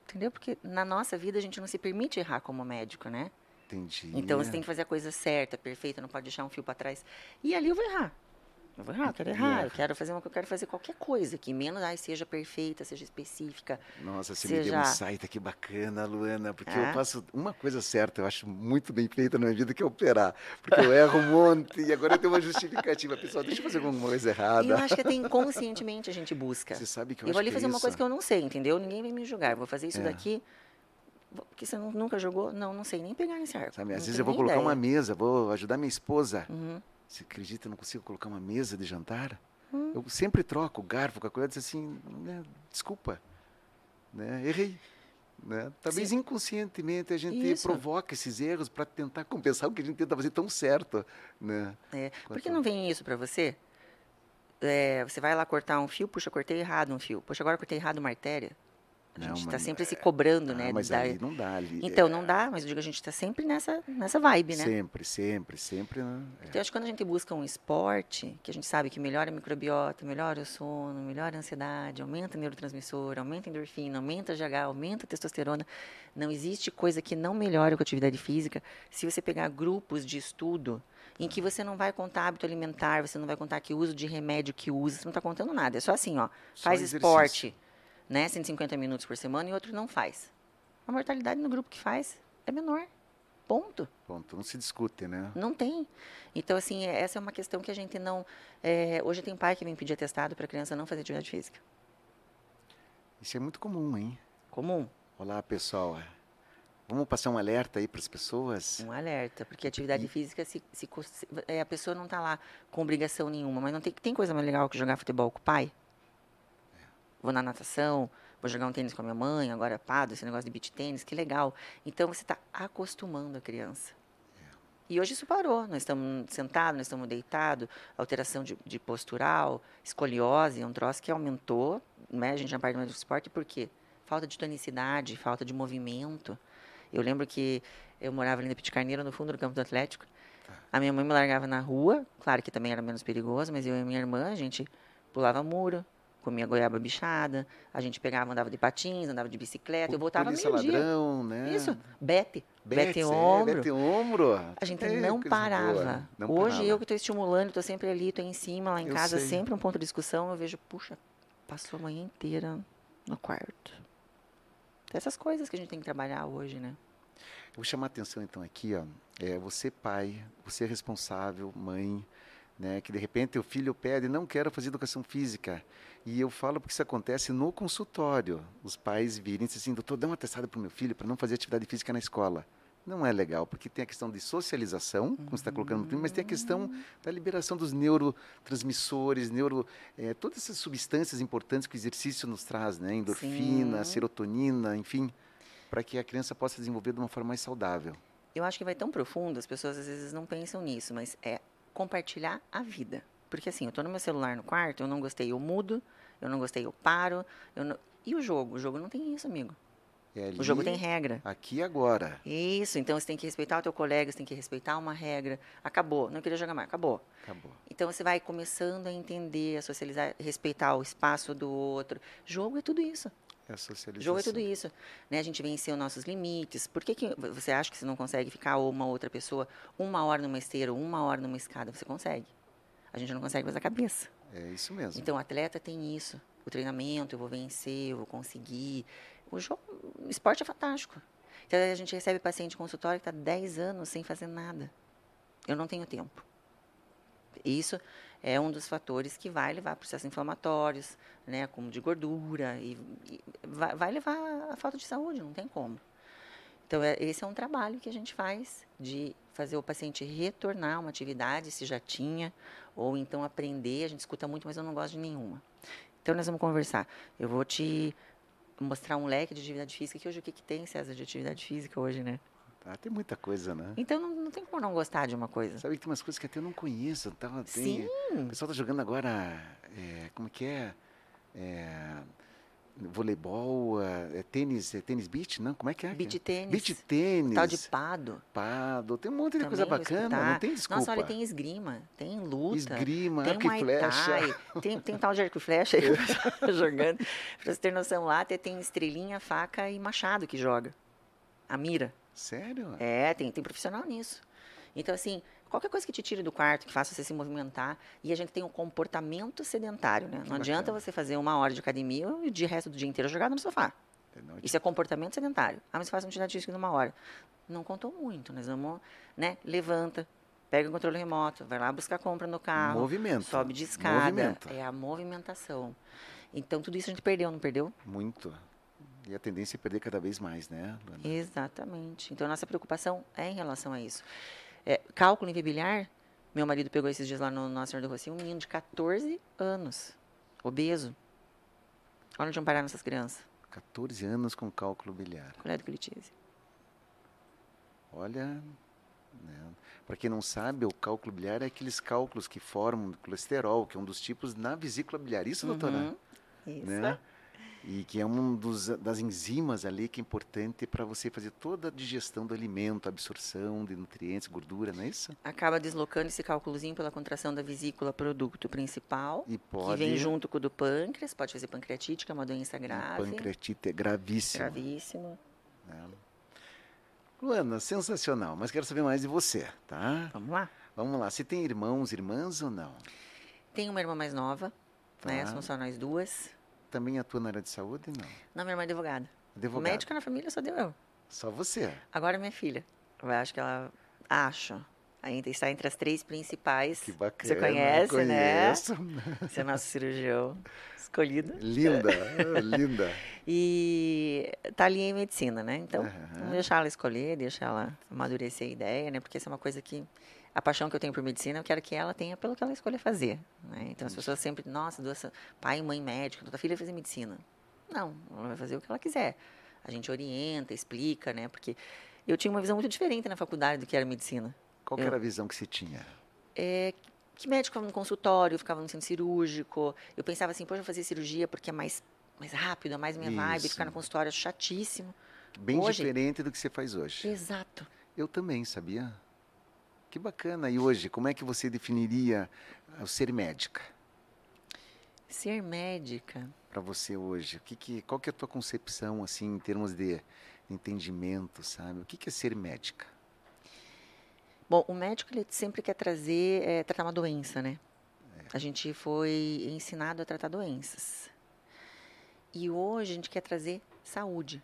Entendeu? Porque na nossa vida a gente não se permite errar como médico, né? Entendi. Então você tem que fazer a coisa certa, perfeita, não pode deixar um fio para trás. E ali eu vou errar. Eu vou errar, eu quero errar, eu quero fazer uma eu quero fazer qualquer coisa que menos ai, seja perfeita, seja específica. Nossa, você seja... me deu um insight que bacana, Luana, porque É? eu faço uma coisa certa, eu acho muito bem feita na minha vida, que é operar. Porque eu erro um monte e agora eu tenho uma justificativa. Pessoal, deixa eu fazer alguma coisa E eu errada. acho que até inconscientemente a gente busca. Você sabe que eu, Eu, vou ali que fazer é uma coisa que eu não sei, entendeu? Ninguém vai me julgar. Eu vou fazer isso É. daqui. Porque você nu- nunca jogou? Não, não sei nem pegar nesse arco. Sabe, às vezes eu vou colocar ideia. uma mesa, vou ajudar minha esposa. Uhum. Você acredita, eu não consigo colocar uma mesa de jantar? Hum. Eu sempre troco o garfo com a colher e diz assim, né, desculpa, né, errei. Né? Talvez Sim. inconscientemente a gente Isso. provoca esses erros para tentar compensar o que a gente tenta fazer tão certo. Né? É, Por que não vem isso pra você? É, você vai lá cortar um fio, puxa, cortei errado um fio. Puxa, agora cortei errado uma artéria. A gente está sempre se cobrando, Ah, né? mas da- não dá ali. Então, é, não dá, mas eu digo, a gente está sempre nessa, nessa vibe, né? Sempre, sempre, sempre. Né? É. Então, eu acho que quando a gente busca um esporte, que a gente sabe que melhora a microbiota, melhora o sono, melhora a ansiedade, aumenta o neurotransmissor, aumenta a endorfina, aumenta a GH, aumenta a testosterona, não existe coisa que não melhore com a atividade física se você pegar grupos de estudo em que você não vai contar hábito alimentar, você não vai contar que uso de remédio que usa, você não está contando nada. É só assim, ó, Só faz esporte, né, 150 minutos por semana e outro não faz. A mortalidade no grupo que faz é menor. Ponto. Ponto, não se discute, né? Não tem. Então, assim, é- essa é uma questão que a gente não. é, hoje tem pai que vem pedir atestado para a criança não fazer atividade física. Isso é muito comum, hein? Comum. Olá, pessoal. Vamos passar um alerta aí para as pessoas? Um alerta. Porque a atividade física, se, se se- é, a pessoa não está lá com obrigação nenhuma. Mas não tem, tem coisa mais legal que jogar futebol com o pai? Vou na natação, vou jogar um tênis com a minha mãe, agora pado, esse negócio de beach tênis, que legal. Então, você está acostumando a criança. E hoje isso parou. Nós estamos sentados, nós estamos deitados, alteração de, de postural, escoliose, é um troço que aumentou. Né? A gente na parte do esporte, por quê? Falta de tonicidade, falta de movimento. Eu lembro que eu morava ali na Pit Carneiro, no fundo do campo do Atlético. A minha mãe me largava na rua, claro que também era menos perigoso, mas eu e minha irmã, a gente pulava muro, comia goiaba bichada, a gente pegava, andava de patins, andava de bicicleta, eu voltava meio-dia. ladrão, né? Isso, bete, Bete, bete é, ombro. bete ombro. A gente É, não parava. Não Hoje parava. eu que estou estimulando, estou sempre ali, estou em cima, lá em Eu casa, sei. sempre um ponto de discussão, eu vejo, puxa, passou a manhã inteira no quarto. Essas coisas que a gente tem que trabalhar hoje, né? Eu vou chamar a atenção então aqui, ó. É, você pai, você é responsável, mãe, né? Que de repente o filho pede, não quero fazer educação física. E eu falo porque isso acontece no consultório. Os pais virem e dizem assim, doutor, dá uma testada para o meu filho para não fazer atividade física na escola. Não é legal, porque tem a questão de socialização, como você está colocando no filme, mas tem a questão da liberação dos neurotransmissores, neuro, eh, todas essas substâncias importantes que o exercício nos traz, né? Endorfina, Sim. serotonina, enfim, para que a criança possa desenvolver de uma forma mais saudável. Eu acho que vai tão profundo, as pessoas às vezes não pensam nisso, mas é compartilhar a vida. Porque assim, eu tô no meu celular no quarto, eu não gostei, eu mudo, eu não gostei, eu paro. Eu não... E o jogo? O jogo não tem isso, amigo. É ali, O jogo tem regra. Aqui e agora. Isso, então você tem que respeitar o teu colega, você tem que respeitar uma regra. Acabou, não queria jogar mais, acabou. Acabou. Então você vai começando a entender, a socializar, respeitar o espaço do outro. Jogo é tudo isso. É socialização. Jogo é tudo isso. Né? A gente venceu nossos limites. Por que, que você acha que você não consegue ficar ou uma outra pessoa uma hora numa esteira, ou uma hora numa escada? Você consegue. A gente não consegue fazer a cabeça. É isso mesmo. Então, o atleta tem isso. O treinamento, eu vou vencer, eu vou conseguir. O, jogo, o esporte é fantástico. Então, a gente recebe paciente consultório que está 10 anos sem fazer nada. Eu não tenho tempo. Isso é um dos fatores que vai levar a processos inflamatórios, né, como de gordura, e, e vai, vai levar a falta de saúde, não tem como. Então, é, esse é um trabalho que a gente faz de fazer o paciente retornar a uma atividade, se já tinha, ou então aprender. A gente escuta muito, mas eu não gosto de nenhuma. Então, nós vamos conversar. Eu vou te mostrar um leque de atividade física, que hoje o que, que tem, César, de atividade física hoje, né? Ah, tem muita coisa, né? Então, não, não tem como não gostar de uma coisa. Sabe que tem umas coisas que até eu não conheço. Tá, tem, Sim. O pessoal tá jogando agora, é, como que é? É, voleibol, é, é tênis, é tênis beach, não? Como é que é? Beach tênis. Beach tênis. Tal de pado. Pado. Tem um monte de coisa Também vou bacana, escutar. não tem desculpa. Nossa, olha, tem esgrima, tem luta. Esgrima, tem arco e Muay flecha. Tem, tem tal de arco e flecha aí jogando. Pra você ter noção, lá tem estrelinha, faca e machado que joga. A mira. Sério? É, tem, tem profissional nisso. Então, assim, qualquer coisa que te tire do quarto, que faça você se movimentar, e a gente tem um comportamento sedentário, né? Não adianta bacana. você fazer uma hora de academia e o dia resto do dia inteiro jogado no sofá. Não, Isso é comportamento sedentário. Ah, mas você faz uma atividade física numa hora. Não contou muito. Nós vamos, né? Levanta, pega o controle remoto, vai lá buscar compra no carro. Movimento. Sobe de escada. Movimento. É a movimentação. Então, tudo isso a gente perdeu, não perdeu? Muito. E a tendência é perder cada vez mais, né, Luana? Exatamente. Então, a nossa preocupação é em relação a isso. Cálculo invibiliar, meu marido pegou esses dias lá no Nossa Senhora do Rocinho, um menino de 14 anos, obeso. Olha onde vão parar nossas crianças. 14 anos com cálculo biliar. Do Clitese. Olha, né? para quem não sabe, o cálculo biliar é aqueles cálculos que formam colesterol, que é um dos tipos na vesícula biliar. Isso, doutora? Uhum. Isso. Né? E que é um dos, das enzimas ali que é importante para você fazer toda a digestão do alimento, absorção de nutrientes, gordura, não é isso? Acaba deslocando esse cálculozinho pela contração da vesícula para o ducto principal, E que pode. vem junto com o do pâncreas, pode fazer pancreatite, que é uma doença e grave. Pancreatite é gravíssimo. Gravíssimo. né? Luana, sensacional, mas quero saber mais de você, tá? Vamos lá. Vamos lá, você tem irmãos, irmãs ou não? Tem uma irmã mais nova, né? Tá. São só nós duas. Também atua na área de saúde? Não. Não, minha irmã é advogada. Advogado. Médica na família só deu eu. Só você. Agora minha filha. Eu acho que ela. Acho. Ainda está entre as três principais. Que bacana. Você conhece, conheço. né? Você é nosso cirurgião escolhido. Linda, linda. E tá ali em medicina, né? Então, vamos deixar ela escolher, deixar ela amadurecer a ideia, né? Porque essa é uma coisa que. A paixão que eu tenho por medicina, eu quero que ela tenha pelo que ela escolher fazer. Né? Então, as pessoas sempre, nossa, duas, pai e mãe médico, tua filha vai fazer medicina. Não, ela vai fazer o que ela quiser. A gente orienta, explica, né? Porque eu tinha uma visão muito diferente na faculdade do que era medicina. Qual Eu- era a visão que você tinha? É, que médico ficava no consultório, ficava no centro cirúrgico. Eu pensava assim, poxa, vou fazer cirurgia porque é mais, mais rápido, é mais minha vibe. Isso. Ficar no consultório é chatíssimo. Bem Hoje- diferente do que você faz hoje. Exato. Eu também, sabia? Que bacana. E hoje, como é que você definiria o ser médica Ser médica. para você hoje? O que que, qual que é a tua concepção, assim, em termos de entendimento, sabe? O que que é ser médica? Bom, o médico ele sempre quer trazer, é, tratar uma doença, né? A gente foi ensinado a tratar doenças. E hoje a gente quer trazer saúde.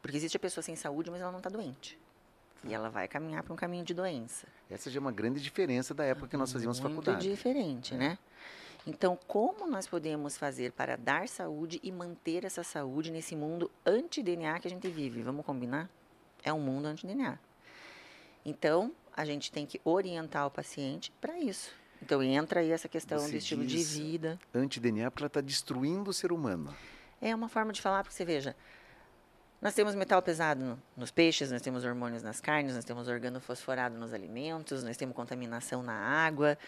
Porque existe a pessoa sem saúde, mas ela não está doente. E ela vai caminhar para um caminho de doença. Essa já é uma grande diferença da época que nós fazíamos Muito faculdade. diferente, né? Então, como nós podemos fazer para dar saúde e manter essa saúde nesse mundo anti-DNA que a gente vive? Vamos combinar? É um mundo anti-DNA. Então, a gente tem que orientar o paciente para isso. Então, entra aí essa questão Você do estilo de vida. Anti-DNA, porque ela está destruindo o ser humano. É uma forma de falar, porque você veja, nós temos metal pesado no- nos peixes, nós temos hormônios nas carnes, nós temos organofosforado nos alimentos, nós temos contaminação na água,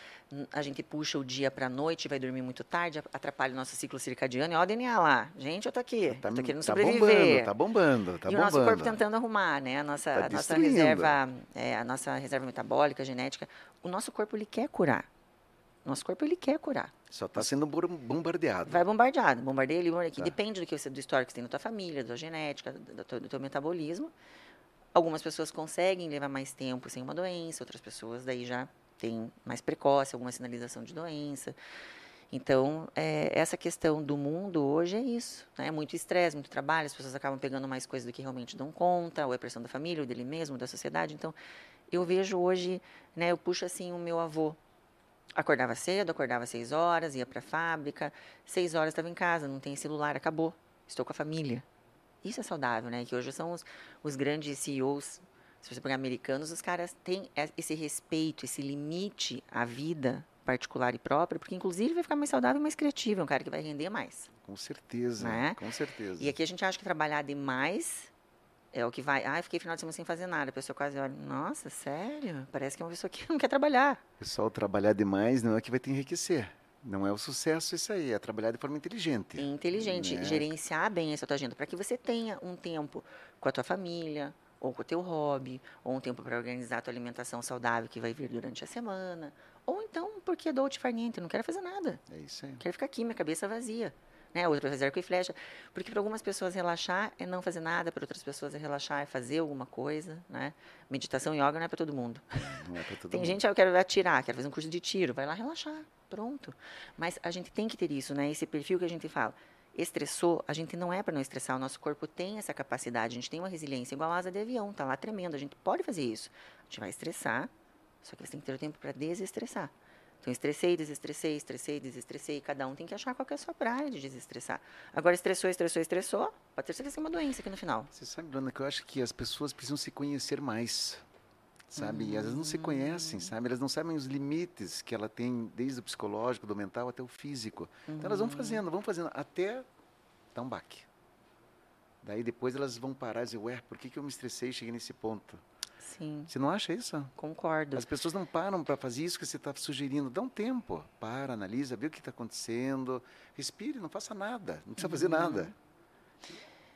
a gente puxa o dia para a noite, vai dormir muito tarde, atrapalha o nosso ciclo circadiano. E olha o DNA lá. Gente, eu tô aqui, Tá, eu tô querendo tá sobreviver. bombando, tá bombando, tá e o bombando. nosso corpo tentando arrumar, né? A nossa, Tá a nossa reserva, é, a nossa reserva metabólica, genética. O nosso corpo ele quer curar. Nosso corpo ele quer curar. Só está sendo bombardeado. Vai bombardeado, bombardeia ali, bombardeia aqui. Tá. Depende do que você, do histórico que você tem na tua família, da tua genética, do, teu- do teu metabolismo. Algumas pessoas conseguem levar mais tempo sem uma doença, outras pessoas daí já têm mais precoce, alguma sinalização de doença. Então, é, essa questão do mundo hoje é isso. Né? Muito estresse, muito trabalho, as pessoas acabam pegando mais coisas do que realmente dão conta, ou é pressão da família, ou dele mesmo, da sociedade. Então, eu vejo hoje, né, eu puxo assim o meu avô. Acordava cedo, acordava seis horas, ia para a fábrica, seis horas estava em casa, não tem celular, acabou. Estou com a família. Isso é saudável, né? Que hoje são os, os grandes CEOs, se você pegar americanos, os caras têm e- esse respeito, esse limite à vida particular e própria, porque inclusive vai ficar mais saudável e mais criativo, é um cara que vai render mais. Com certeza, Né? com certeza. E aqui a gente acha que trabalhar demais é o que vai. Ah, eu fiquei final de semana sem fazer nada. A pessoa quase olha, nossa, sério? Parece que é uma pessoa que não quer trabalhar. Pessoal trabalhar demais não é que vai te enriquecer. Não é o sucesso isso aí, é trabalhar de forma inteligente. Inteligente, né? gerenciar bem essa tua agenda, para que você tenha um tempo com a tua família, ou com o teu hobby, ou um tempo para organizar a tua alimentação saudável que vai vir durante a semana, ou então porque dou te farniente, não quero fazer nada. É isso aí. Quero ficar aqui, minha cabeça vazia. Né? Outro fazer arco e flecha. Porque para algumas pessoas relaxar é não fazer nada, para outras pessoas é relaxar é fazer alguma coisa. Né? Meditação e yoga não é para todo mundo. Não é para todo Tem mundo. gente, ah, eu quero atirar, quero fazer um curso de tiro, vai lá relaxar, pronto. Mas a gente tem que ter isso, né? esse perfil que a gente fala estressou, a gente não é para não estressar, o nosso corpo tem essa capacidade, a gente tem uma resiliência igual a asa de avião, tá lá tremendo, a gente pode fazer isso. A gente vai estressar, só que você tem que ter o tempo para desestressar. Então, estressei, desestressei, estressei, desestressei. Cada um tem que achar qual é a sua praia de desestressar. Agora, estressou, estressou, estressou, pode ter certeza que é uma doença aqui no final. Você sabe, Bruna, que eu acho que as pessoas precisam se conhecer mais sabe? E elas não se conhecem, sabe? Elas não sabem os limites que ela tem, desde o psicológico, do mental até o físico. Uhum. Então elas vão fazendo, vão fazendo, até dar um baque. Daí depois elas vão parar e dizer, ué, por que, que eu me estressei e cheguei nesse ponto? Sim. Você não acha isso? Concordo. As pessoas não param para fazer isso que você está sugerindo. Dá um tempo. Para, analisa, vê o que está acontecendo. Respire, não faça nada. Não precisa uhum. fazer nada.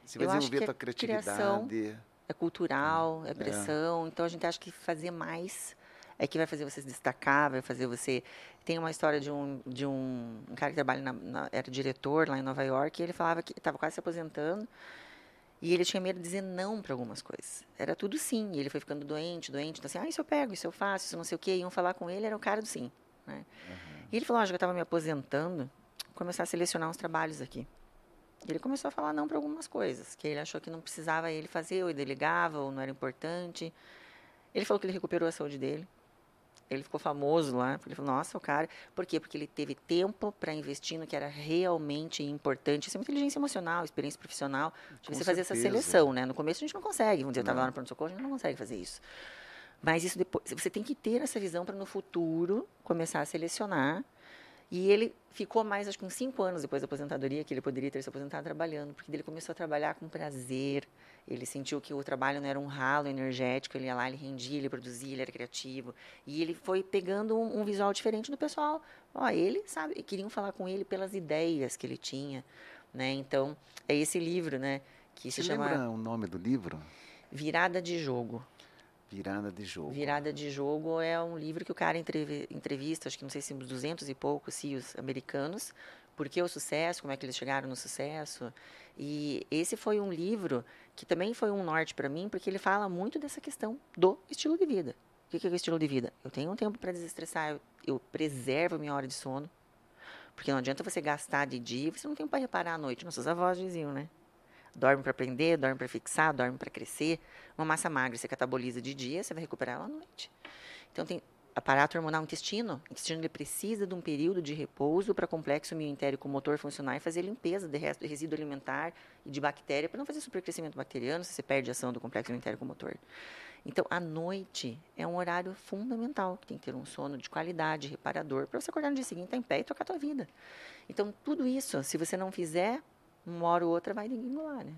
Você vai eu desenvolver a tua criatividade é cultural, é, é pressão. É. Então a gente acha que fazer mais é que vai fazer você se destacar, vai fazer você. Tem uma história de um, de um, um cara que trabalha na, na, era diretor lá em Nova York, e ele falava que estava quase se aposentando e ele tinha medo de dizer não para algumas coisas. Era tudo sim. E ele foi ficando doente, doente. Então, assim, ah, isso eu pego, isso eu faço, isso não sei o quê. Iam falar com ele, era o cara do sim. Né? Uhum. E ele falou: ah, já que eu estava me aposentando, começar a selecionar uns trabalhos aqui. Ele começou a falar não para algumas coisas, que ele achou que não precisava ele fazer, ou ele delegava, ou não era importante. Ele falou que ele recuperou a saúde dele. Ele ficou famoso lá. Ele falou, nossa, o cara. Por quê? Porque ele teve tempo para investir no que era realmente importante. Isso é uma inteligência emocional, experiência profissional. De você fazer essa seleção, né? No começo a gente não consegue. Um dia eu estava lá no pronto-socorro, a gente não consegue fazer isso. Mas isso depois, você tem que ter essa visão para no futuro começar a selecionar e ele ficou mais, acho que uns cinco anos depois da aposentadoria, que ele poderia ter se aposentado trabalhando, porque ele começou a trabalhar com prazer. Ele sentiu que o trabalho não era um ralo energético, ele ia lá, ele rendia, ele produzia, ele era criativo. E ele foi pegando um, um visual diferente do pessoal. Ó, ele, sabe, queriam falar com ele pelas ideias que ele tinha, né? Então, é esse livro, né, que Você se chama... lembra o nome do livro? Virada de Jogo. Virada de jogo. Virada de jogo é um livro que o cara entrevista, acho que não sei se uns 200 e poucos CEOs americanos, por que o sucesso, como é que eles chegaram no sucesso. E esse foi um livro que também foi um norte para mim, porque ele fala muito dessa questão do estilo de vida. O que é o estilo de vida? Eu tenho um tempo para desestressar, eu, eu preservo minha hora de sono, porque não adianta você gastar de dia, você não tem para reparar à noite. Nossos avós diziam, né? Dorme para aprender, dorme para fixar, dorme para crescer. Uma massa magra você cataboliza de dia, você vai recuperar ela à noite. Então tem aparato hormonal intestino. O intestino ele precisa de um período de repouso para complexo mioentérico motor funcionar e fazer limpeza de resto, resíduo alimentar e de bactéria para não fazer supercrescimento bacteriano se você perde a ação do complexo mioentérico motor. Então, a noite é um horário fundamental, que tem que ter um sono de qualidade, reparador, para você acordar no dia seguinte, estar tá em pé e tocar a tua vida. Então, tudo isso, se você não fizer, uma hora ou outra vai lá, né?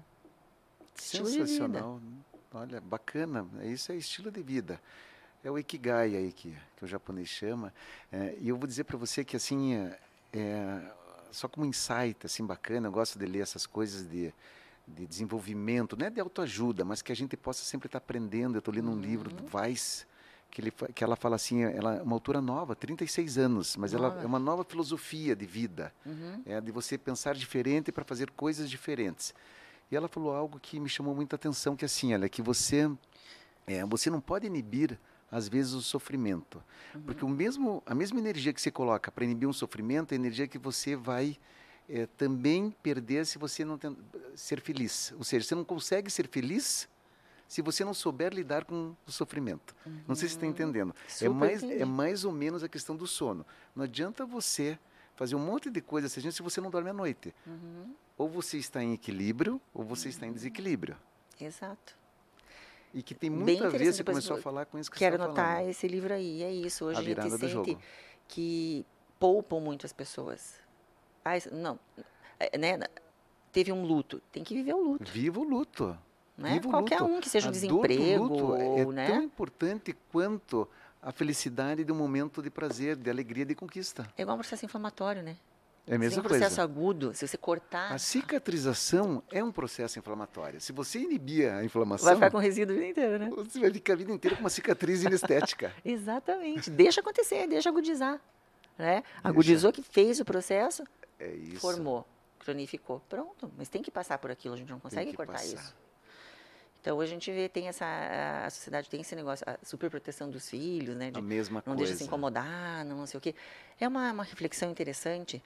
Sensacional. Olha, bacana. Isso é estilo de vida. É o Ikigai aí que, que o japonês chama. É, e eu vou dizer para você que, assim, é, é, só como insight, assim, bacana, eu gosto de ler essas coisas de, de desenvolvimento, não é de autoajuda, mas que a gente possa sempre estar tá aprendendo. Eu estou lendo um uhum. livro do Weiss, que, ele, que ela fala assim, ela é uma autora nova, 36 anos, mas ela é uma nova filosofia de vida, uhum. é de você pensar diferente para fazer coisas diferentes. E ela falou algo que me chamou muita atenção, que é assim, olha, que você é, você não pode inibir às vezes o sofrimento, uhum. porque o mesmo a mesma energia que você coloca para inibir um sofrimento é a energia que você vai é, também perder se você não tem, ser feliz. Ou seja, você não consegue ser feliz se você não souber lidar com o sofrimento. Uhum. Não sei se está uhum. entendendo. é mais, é mais ou menos a questão do sono. Não adianta você fazer um monte de coisa se você não dorme à noite. Uhum. Ou você está em equilíbrio, ou você está em uhum. desequilíbrio. Exato. E que tem muito a ver, você começou a falar com isso que Quero você anotar falando. esse livro aí, é isso. Hoje a, a gente sente jogo. que poupam muito as pessoas. Ah, não, é, né? Teve um luto, tem que viver o luto. Viva o luto. Né? Qualquer luto. um que seja um desemprego. Luto é né? tão importante quanto a felicidade de um momento de prazer, de alegria, de conquista. É igual um processo inflamatório, né? É a mesma se tem um coisa. processo agudo, se você cortar, A cicatrização é um processo inflamatório. Se você inibir a inflamação, vai ficar com resíduo a vida inteira, né? você vai ficar a vida inteira com uma cicatriz inestética. Exatamente. Deixa acontecer, deixa agudizar. Né? Agudizou que fez o processo, É formou, cronificou. Pronto. Mas tem que passar por aquilo, a gente não consegue cortar passar. isso. Então hoje a gente vê, tem essa. A sociedade tem esse negócio, a superproteção dos filhos, né? A De mesma não coisa. deixa se incomodar, não, não sei o quê. É uma, uma reflexão interessante,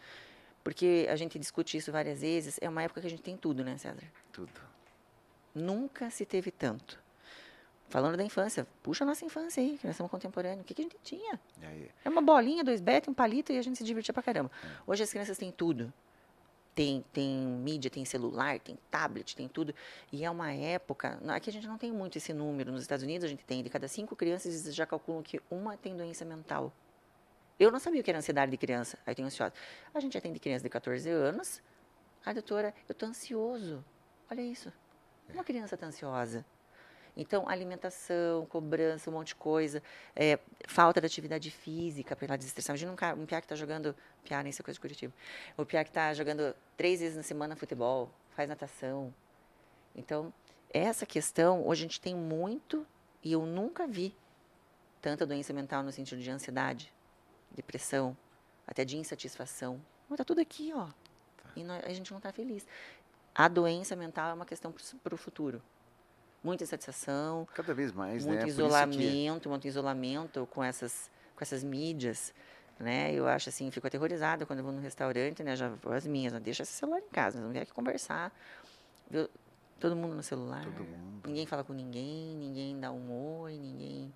porque a gente discute isso várias vezes. É uma época que a gente tem tudo, né, César? Tudo. Nunca se teve tanto. Falando da infância, puxa a nossa infância aí, que nós somos contemporâneos. O que, que a gente tinha? É uma bolinha, dois betos, um palito e a gente se divertia pra caramba. Hoje as crianças têm tudo. Tem, tem mídia, tem celular, tem tablet, tem tudo. E é uma época. Aqui a gente não tem muito esse número. Nos Estados Unidos a gente tem. De cada cinco crianças, já calculam que uma tem doença mental. Eu não sabia o que era ansiedade de criança. Aí tem ansiosa. A gente atende criança de 14 anos. A doutora, eu tô ansioso. Olha isso. Uma criança tá ansiosa. Então, alimentação, cobrança, um monte de coisa. É, falta de atividade física para ela desestressar. Imagina um, cara, um piá que está jogando. Piá, nem sei coisa de Curitiba. O piá que está jogando três vezes na semana futebol, faz natação. Então, essa questão, hoje a gente tem muito, e eu nunca vi tanta doença mental no sentido de ansiedade, depressão, até de insatisfação. Mas tá tudo aqui, ó. E nós- a gente não está feliz. A doença mental é uma questão para o futuro. Muita insatisfação, cada vez mais, muito né? Isso que- isolamento, muito isolamento com essas, com essas mídias, né? Eu acho assim, fico aterrorizada quando eu vou no restaurante, né? Já vou as minhas, não deixa esse celular em casa, vamos vir aqui conversar. Viu? Todo mundo no celular. Mundo. Ninguém fala com ninguém, ninguém dá um oi, ninguém.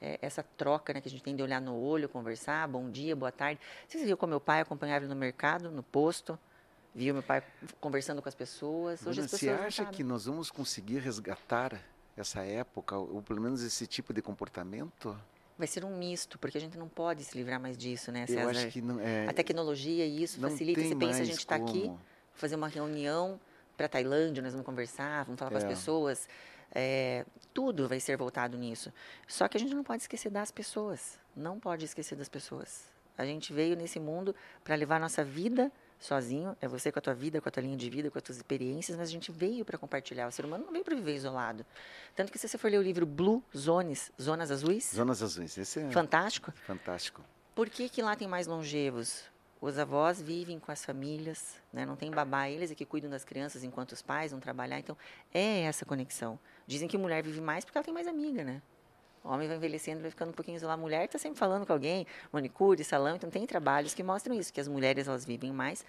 é, essa troca né, que a gente tem de olhar no olho, conversar, bom dia, boa tarde. Você viu com meu pai, acompanhava ele no mercado, no posto, viu meu pai conversando com as pessoas. Hoje Bruna, as você pessoas não acha que nós vamos conseguir resgatar essa época, ou pelo menos esse tipo de comportamento? Vai ser um misto, porque a gente não pode se livrar mais disso, né, César? Eu acho que não é. A tecnologia e isso facilita. Você pensa, a gente está aqui, fazer uma reunião para Tailândia, nós vamos conversar, vamos falar com as É. pessoas. É, tudo vai ser voltado nisso. Só que a gente não pode esquecer das pessoas. Não pode esquecer das pessoas. A gente veio nesse mundo para levar a nossa vida sozinho. É você com a tua vida, com a tua linha de vida, com as tuas experiências, mas a gente veio para compartilhar. O ser humano não veio para viver isolado. Tanto que se você for ler o livro Blue Zones, Zonas Azuis, Zonas azuis, esse é fantástico. fantástico. Por que, que lá tem mais longevos? Os avós vivem com as famílias, né? não tem babá, eles é que cuidam das crianças enquanto os pais vão trabalhar. Então, é essa conexão. Dizem que mulher vive mais porque ela tem mais amiga, né? O homem vai envelhecendo, vai ficando um pouquinho isolado. A mulher está sempre falando com alguém, manicure, salão. Então, tem trabalhos que mostram isso, que as mulheres elas vivem mais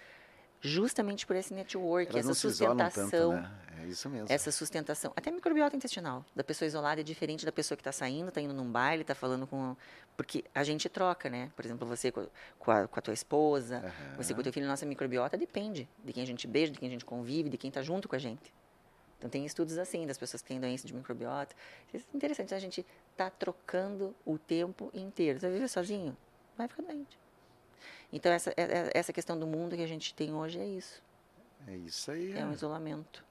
justamente por esse network, Elas essa sustentação. tanto, né? É isso mesmo. Essa sustentação, até microbiota intestinal, da pessoa isolada é diferente da pessoa que está saindo, está indo num baile, está falando com. Porque a gente troca, né? Por exemplo, você com a, com a, tua esposa, Aham. você com o teu filho, nossa microbiota depende de quem a gente beija, de quem a gente convive, de quem está junto com a gente. Então, tem estudos assim, das pessoas que têm doença de microbiota. Isso é interessante, a gente está trocando o tempo inteiro. Você vai viver sozinho? Vai ficar doente. Então, essa, é- é- essa questão do mundo que a gente tem hoje é isso. É isso aí. É um isolamento.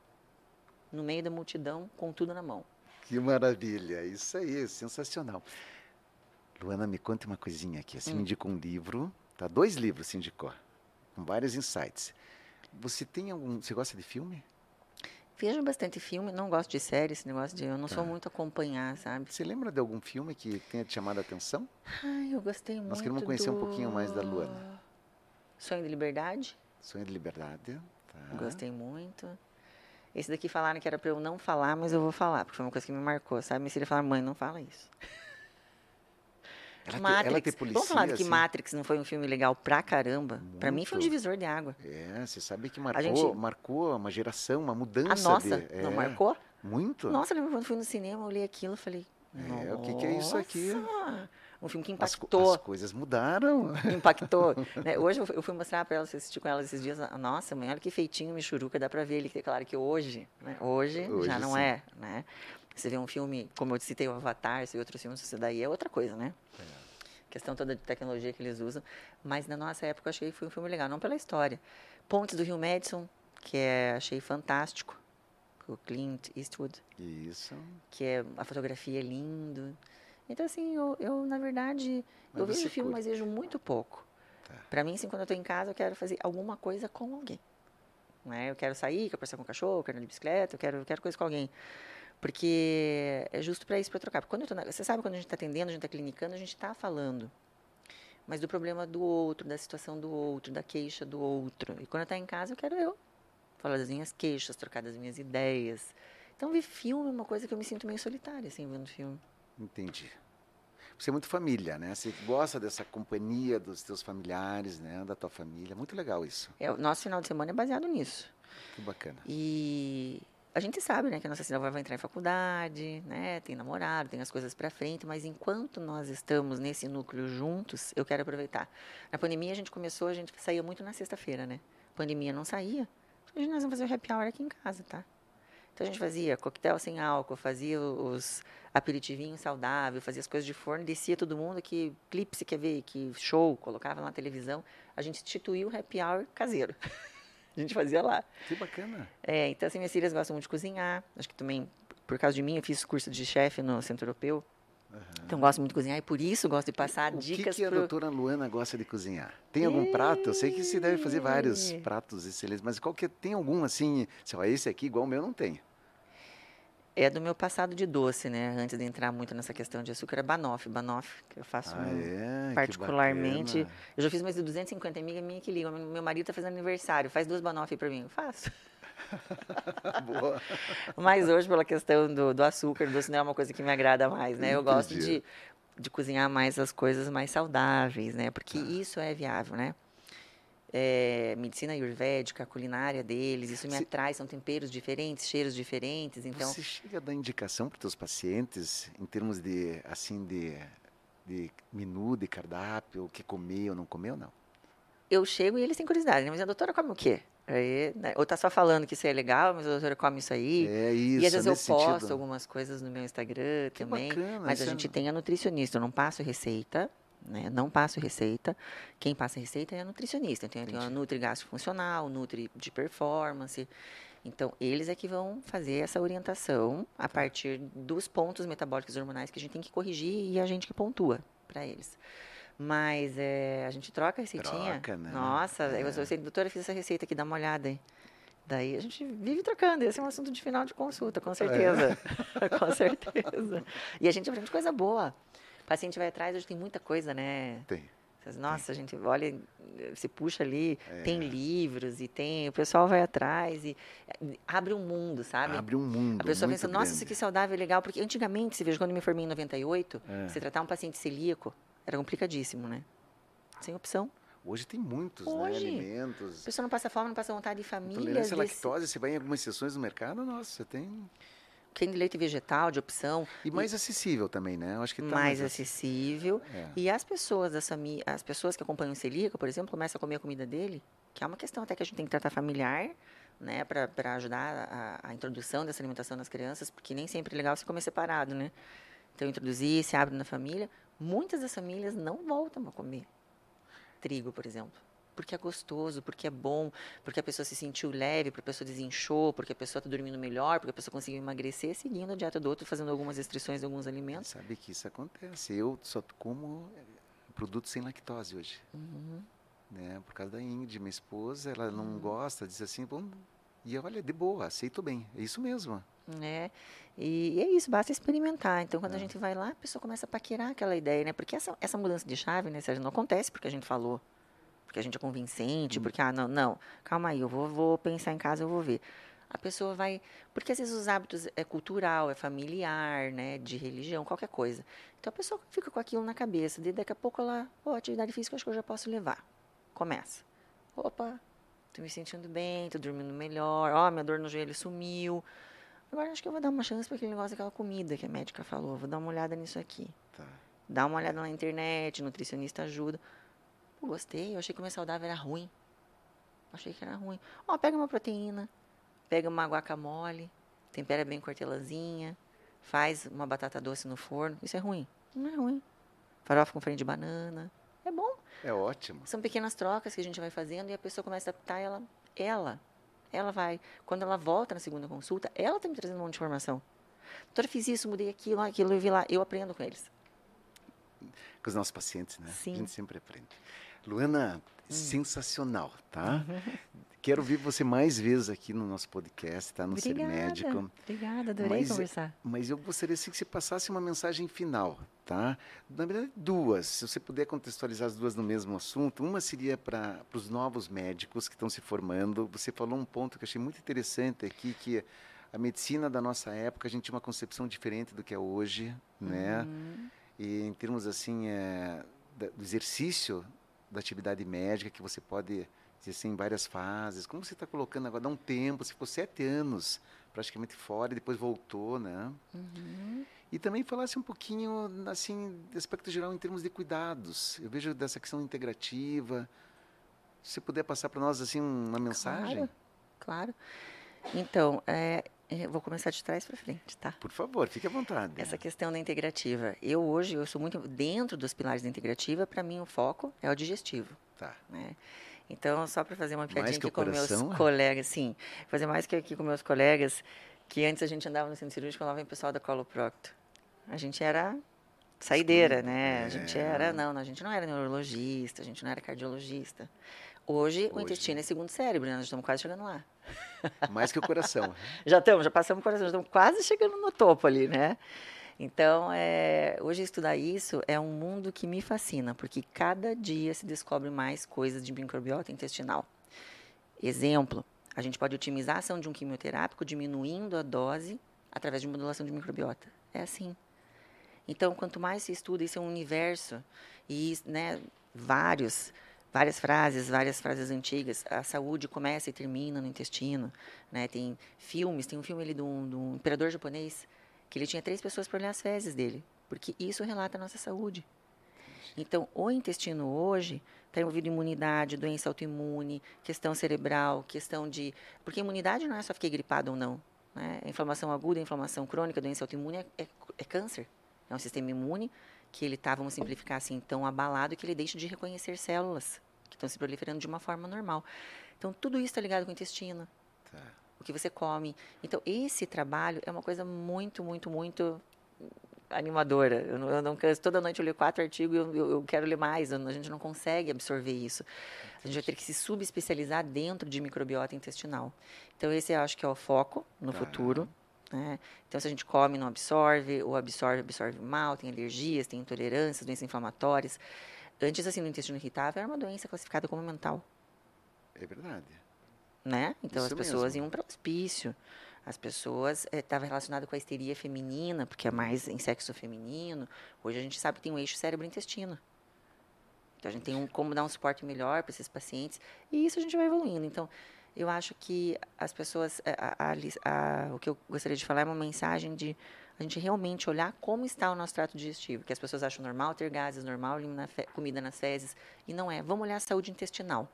No meio da multidão, com tudo na mão. Que maravilha, isso aí, sensacional. Luana, me conta uma coisinha aqui. Você me Hum. indicou um livro, tá? Dois livros você indicou, com vários insights. Você tem algum. Você gosta de filme? Vejo bastante filme, não gosto de série, esse negócio de. Eu não sou Tá. muito acompanhar, sabe? Você lembra de algum filme que tenha te chamado a atenção? Ai, eu gostei muito. Nós queremos conhecer um pouquinho mais da Luana. do Sonho de Liberdade, Sonho de Liberdade. Tá. gostei muito. Esse daqui falaram que era pra eu não falar, mas eu vou falar, porque foi uma coisa que me marcou, sabe? Se ele falar, mãe, não fala isso. Ela te, Matrix. ela te policia, Vamos falar de que assim? Não não foi um filme legal pra caramba. Pra mim foi um Muito. divisor de água. É, você sabe que marcou, gente- marcou uma geração, uma mudança. A nossa, de, não é, marcou? Muito. Nossa, eu lembro quando fui no cinema, eu olhei aquilo e falei. É, o que que é isso aqui? Um filme que As, impactou. as coisas mudaram. impactou. né? Hoje eu fui- mostrar para ela, assisti com ela esses dias. Nossa, mãe, olha que feitinho Michuruca, dá para ver ele. Claro que hoje, né? hoje, Hoje, já não sim. é, né? Você vê um filme, como eu citei, o Avatar, você vê outros filmes, isso daí é outra coisa, né? Questão toda de tecnologia que eles usam. Mas na nossa época eu achei que foi um filme legal, não pela história. Pontes do Rio Madison, que é, achei fantástico, o Clint Eastwood Isso. que é a fotografia é lindo. Então, assim, eu, eu na verdade, Mas eu vejo filme, curte. mas vejo muito pouco. Tá. Pra mim, assim, quando eu tô em casa, eu quero fazer alguma coisa com alguém. Né? Eu quero sair, quero passear com o cachorro, quero andar de bicicleta, eu quero, eu quero coisa com alguém. Porque é justo para isso, para trocar. Porque quando na- você sabe, quando a gente está atendendo, a gente está clinicando, a gente está falando. Mas do problema do outro, da situação do outro, da queixa do outro. E quando eu estou em casa, eu quero eu. Falar das minhas queixas, trocar das minhas ideias. Então, ver filme é uma coisa que eu me sinto meio solitária, assim, vendo filme. Entendi. Você é muito família, né? Você gosta dessa companhia dos teus familiares, né? Da tua família. Muito legal isso. É, o nosso final de semana é baseado nisso. Que bacana. E a gente sabe, né, que a nossa filha vai entrar em faculdade, né, tem namorado, tem as coisas para frente, mas enquanto nós estamos nesse núcleo juntos, eu quero aproveitar. Na pandemia a gente começou, a gente saía muito na sexta-feira, né? Pandemia não saía. Hoje nós vamos fazer o happy hour aqui em casa, tá? Então a gente fazia coquetel sem álcool, fazia os aperitivinhos saudáveis, fazia as coisas de forno, descia todo mundo, que clipe você quer ver, que show, colocava na televisão. A gente instituiu o happy hour caseiro. a gente fazia lá. Que bacana. É, então, assim, minhas filhas gostam muito de cozinhar. Acho que também, por causa de mim, eu fiz curso de chefe no Centro Europeu. Então, gosto muito de cozinhar e por isso gosto de passar o dicas que, que a pro... doutora Luana gosta de cozinhar? Tem algum prato? Eu sei que você deve fazer vários pratos excelentes, mas qual que é? tem algum assim? Sei lá, esse aqui igual o meu não tem. É do meu passado de doce, né? Antes de entrar muito nessa questão de açúcar, é banoffee. Banoffee, que eu faço Ah, um- é? Particularmente. Eu já fiz mais de 250 amigas minha que ligam. Meu marido tá fazendo aniversário, faz duas banoffee para mim. Eu faço. Boa. Mas hoje, pela questão do, do açúcar, doce não é uma coisa que me agrada mais, né? Eu gosto de, de cozinhar mais as coisas mais saudáveis, né? Porque isso é viável, né? É, medicina ayurvédica, a culinária deles, isso me atrai, são temperos diferentes, cheiros diferentes, então... Você chega a dar indicação para os teus pacientes em termos de, assim, de, de menu, de cardápio, o que comer ou não comer ou não? Eu chego e eles têm curiosidade, né? Mas a doutora come o quê? Aí, né? Ou tá só falando que isso é legal, mas a doutora come isso aí. É isso, e às vezes eu posto sentido. algumas coisas no meu Instagram Que também. bacana, mas a é- gente tem a nutricionista, eu não passo receita, né? Não passo receita. Quem passa receita é a nutricionista. Então, eu tenho a. Nutri Gastrofuncional, Nutri de Performance. Então, eles é que vão fazer essa orientação Tá. a partir dos pontos metabólicos e hormonais que a gente tem que corrigir e a gente que pontua para eles. Mas é, a gente troca a receitinha. Troca, né? Nossa, É. eu assim, doutora, fiz essa receita aqui, dá uma olhada aí. Daí a gente vive trocando. Esse é um assunto de final de consulta, com certeza. com certeza. E a gente aprende coisa boa. O paciente vai atrás, hoje tem muita coisa, né? Tem. Nossa, a gente olha, se puxa ali, É. tem livros e tem. O pessoal vai atrás e eh, abre um mundo, sabe? Abre um mundo. A pessoa pensa, nossa, isso aqui é saudável, legal. Porque antigamente, você veja, quando eu me formei em 98, É. você tratar um paciente celíaco era complicadíssimo, né? Sem opção. Hoje tem muitos, né? Hoje. A Alimentos. pessoa não passa fome, não passa vontade de famílias. Intolerância à desse- lactose, você vai em algumas sessões no mercado, nossa, você tem. Tem de leite vegetal, de opção. E mais acessível também, né? Eu acho que tá mais ac- acessível. É. E as pessoas fami- as pessoas que acompanham o celíaco, por exemplo, começam a comer a comida dele, que é uma questão até que a gente tem que tratar familiar, né, para ajudar a, a introdução dessa alimentação nas crianças, porque nem sempre é legal você comer separado, né? Então introduzir, se abre na família. Muitas das famílias não voltam a comer trigo, por exemplo. Porque é gostoso, porque é bom, porque a pessoa se sentiu leve, porque a pessoa desinchou, porque a pessoa está dormindo melhor, porque a pessoa conseguiu emagrecer seguindo a dieta do outro, fazendo algumas restrições de alguns alimentos. Sabe que isso acontece. Eu só como eh, produto sem lactose hoje. Uhum. Né? Por causa da Ingrid, minha esposa, ela não gosta, diz assim, bom, e olha, de boa, aceito bem. É isso mesmo. né? E, e é isso, basta experimentar. Então, quando É. a gente vai lá, a pessoa começa a paquerar aquela ideia, né? Porque essa, essa mudança de chave, né, Sérgio, não acontece porque a gente falou, porque a gente é convincente, porque, ah, não, não, calma aí, eu vou, vou pensar em casa, eu vou ver. A pessoa vai. Porque às vezes os hábitos é cultural, é familiar, né? De religião, qualquer coisa. Então a pessoa fica com aquilo na cabeça. E daqui a pouco ela, pô, atividade física, acho que eu já posso levar. Começa. Opa, tô me sentindo bem, tô dormindo melhor, ó, minha dor no joelho sumiu. Agora acho que eu vou dar uma chance para aquele negócio daquela comida que a médica falou. Vou dar uma olhada nisso aqui. Tá. Dá uma olhada na internet, nutricionista ajuda. Pô, gostei, eu achei que comer saudável era ruim. Achei que era ruim. Ó, pega uma proteína, pega uma guacamole, tempera bem com hortelãzinha, faz uma batata doce no forno. Isso é ruim? Não é ruim. Farofa com farinha de banana. É bom. É ótimo. São pequenas trocas que a gente vai fazendo e a pessoa começa a adaptar ela, ela, ela vai. Quando ela volta na segunda consulta, ela está me trazendo um monte de informação. Doutora, fiz isso, mudei aquilo, aquilo, eu vi lá. Eu aprendo com eles. com os nossos pacientes, né? Sim. A gente sempre aprende. Luana, hum. sensacional, tá? Quero ver você mais vezes aqui no nosso podcast, tá? No Obrigada. Ser Médico. Obrigada, adorei mas, conversar. Mas eu gostaria assim, que você passasse uma mensagem final, tá? Na verdade, duas. Se você puder contextualizar as duas no mesmo assunto. Uma seria para os novos médicos que estão se formando. Você falou um ponto que eu achei muito interessante aqui, que a medicina da nossa época, a gente tinha uma concepção diferente do que é hoje, né? Uhum. E em termos assim, é, do exercício da atividade médica, que você pode assim, em várias fases. Como você está colocando agora? Dá um tempo, você ficou sete anos praticamente fora e depois voltou, né? Uhum. E também falasse um pouquinho, assim, de aspecto geral em termos de cuidados. Eu vejo dessa questão integrativa. Se você puder passar para nós, assim, uma mensagem. Claro, claro. Então, é, eu vou começar de trás para frente, tá? Por favor, fique à vontade. Essa questão da integrativa. Eu hoje, eu sou muito dentro dos pilares da integrativa, para mim o foco é o digestivo. Tá. Né? Então, só para fazer uma piadinha aqui com meus colegas, sim, fazer mais que aqui com meus colegas, que antes a gente andava no centro cirúrgico, falava em pessoal da Coloprocto. A gente era saideira, né? A gente era, É. não, a gente não era neurologista, a gente não era cardiologista. Hoje, o Hoje. intestino é segundo cérebro, né? Nós estamos quase chegando lá. Mais que o coração. Já estamos, já passamos o coração, já estamos quase chegando no topo ali, né? Então, é, hoje estudar isso é um mundo que me fascina, porque cada dia se descobre mais coisas de microbiota intestinal. Exemplo, a gente pode otimizar a ação de um quimioterápico diminuindo a dose através de modulação de microbiota. É assim. Então, quanto mais se estuda, isso é um universo e né, vários, várias frases, várias frases antigas. A saúde começa e termina no intestino. Né? Tem filmes, tem um filme ali de um, de um imperador japonês que ele tinha três pessoas para olhar as fezes dele, porque isso relata a nossa saúde. Então, o intestino hoje está envolvido em imunidade, doença autoimune, questão cerebral, questão de. Porque imunidade não é só ficar gripado ou não. Né? A inflamação aguda, a inflamação crônica, doença autoimune é, é, é câncer. É um sistema imune que ele está, vamos simplificar assim, tão abalado que ele deixa de reconhecer células que estão se proliferando de uma forma normal. Então, tudo isso está ligado com o intestino Tá. o que você come. Então, esse trabalho é uma coisa muito, muito, muito animadora. Eu não, eu não canso. Toda noite eu leio quatro artigos e eu, eu, eu quero ler mais. A gente não consegue absorver isso. A gente vai ter que se subespecializar dentro de microbiota intestinal. Então, esse eu acho que é o foco no Tá. futuro. Né? Então, se a gente come, não absorve, ou absorve, absorve mal, tem alergias, tem intolerâncias, doenças inflamatórias. Antes, assim, no intestino irritável era uma doença classificada como mental É verdade. né? Então Isso as pessoas mesmo. iam para o hospício. As pessoas estavam relacionadas com a histeria feminina, porque é mais em sexo feminino. Hoje a gente sabe que tem um eixo cérebro-intestino. Então a gente tem um, como dar um suporte melhor para esses pacientes. E isso a gente vai evoluindo. Então, eu acho que as pessoas. a- a- a a- o que eu gostaria de falar é uma mensagem de a gente realmente olhar como está o nosso trato digestivo. Que as pessoas acham normal ter gases, normal eliminar comida nas fezes. E não é. Vamos olhar a saúde intestinal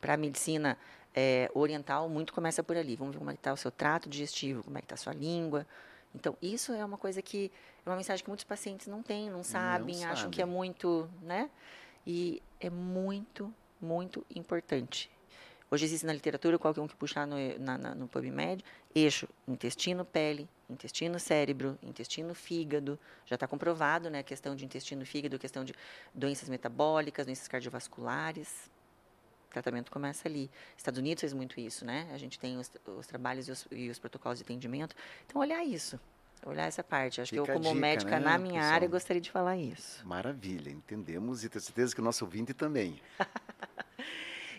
para a medicina é, oriental, muito começa por ali. Vamos ver como é está o seu trato digestivo, como é que está a sua língua. Então, isso é uma coisa que é uma mensagem que muitos pacientes não têm, não sabem, acham que é muito, né? E é muito, muito importante. Hoje existe na literatura, qualquer um que puxar no, na, na- no PubMed, eixo intestino-pele, intestino-cérebro, intestino-fígado. Já está comprovado, né? A questão de intestino-fígado, questão de doenças metabólicas, doenças cardiovasculares. O tratamento começa ali. Estados Unidos fez muito isso, né? A gente tem os, os trabalhos e os, e os protocolos de atendimento. Então, olhar isso. Olhar essa parte. Acho que Fica eu, a como dica, médica né, na minha pessoal? área, gostaria de falar isso. Maravilha, entendemos e tenho certeza que o nosso ouvinte também.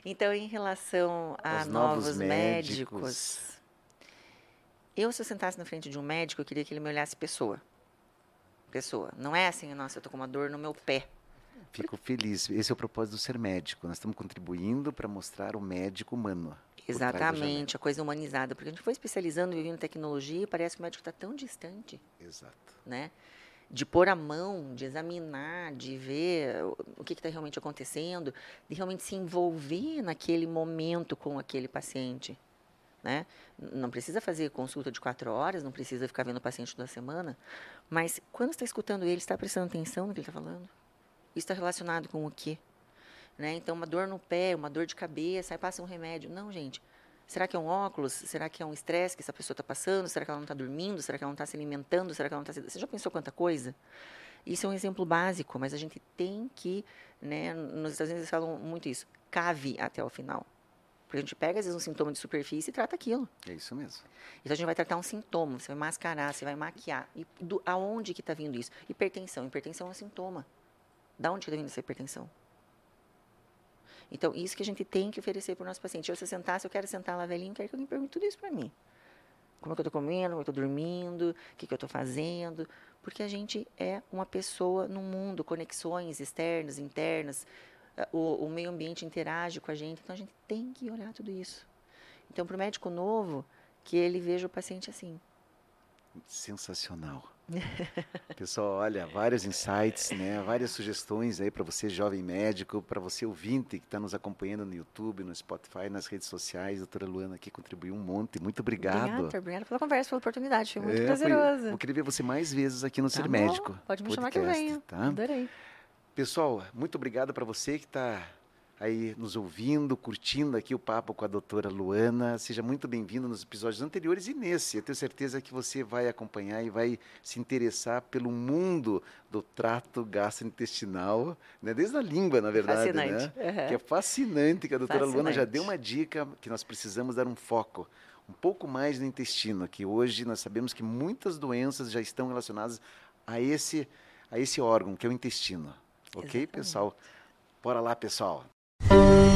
Então, em relação a Aos novos, novos médicos, médicos. eu, se eu sentasse na frente de um médico, eu queria que ele me olhasse pessoa. Pessoa. Não é assim, nossa, eu tô com uma dor no meu pé. Fico feliz. Esse é o propósito do ser médico. Nós estamos contribuindo para mostrar o médico humano. Exatamente, a coisa humanizada. Porque a gente foi especializando e vivendo tecnologia e parece que o médico está tão distante. Exato. né? De pôr a mão, de examinar, de ver o- que está realmente acontecendo, de realmente se envolver naquele momento com aquele paciente, né? Não precisa fazer consulta de quatro horas, não precisa ficar vendo o paciente toda semana, mas quando está escutando ele, está prestando atenção no que ele está falando? Isso está relacionado com o quê? Né? Então, uma dor no pé, uma dor de cabeça, aí passa um remédio. Não, gente. Será que é um óculos? Será que é um estresse que essa pessoa está passando? Será que ela não está dormindo? Será que ela não está se alimentando? Será que ela não está se... Você já pensou quanta coisa? Isso é um exemplo básico, mas a gente tem que, né, nos Estados Unidos eles falam muito isso, cave até o final. Porque a gente pega, às vezes, um sintoma de superfície e trata aquilo. É isso mesmo. Então, a gente vai tratar um sintoma, você vai mascarar, você vai maquiar. E do, aonde que está vindo isso? Hipertensão. Hipertensão é um sintoma. Da onde está vindo essa hipertensão? Então, isso que a gente tem que oferecer para o nosso paciente. Eu, se eu sentar, se eu quero sentar lá velhinho, quero que alguém pergunte tudo isso para mim. Como é que eu estou comendo, como é que eu estou dormindo, o que, que eu estou fazendo. Porque a gente é uma pessoa no mundo, conexões externas, internas, o, o meio ambiente interage com a gente, então a gente tem que olhar tudo isso. Então, para o médico novo, que ele veja o paciente assim. Sensacional. Pessoal, olha, vários insights, né? várias sugestões aí para você, jovem médico, para você ouvinte que está nos acompanhando no YouTube, no Spotify, nas redes sociais. A doutora Luana aqui contribuiu um monte. Muito obrigado. Obrigada, obrigada pela conversa, pela oportunidade. Foi muito é, prazeroso. Foi, eu queria ver você mais vezes aqui no tá Ser bom, Médico. Pode me podcast, chamar que eu venho. Tá? Adorei. Pessoal, muito obrigado para você que está aí nos ouvindo, curtindo aqui o papo com a doutora Luana. Seja muito bem-vindo nos episódios anteriores e nesse. Eu tenho certeza que você vai acompanhar e vai se interessar pelo mundo do trato gastrointestinal, né? desde a língua, na verdade. Fascinante. Né? Uhum. Que é fascinante, que a doutora fascinante. Luana já deu uma dica que nós precisamos dar um foco um pouco mais no intestino, que hoje nós sabemos que muitas doenças já estão relacionadas a esse, a esse órgão, que é o intestino. Ok, Exatamente. pessoal? Bora lá, pessoal. Música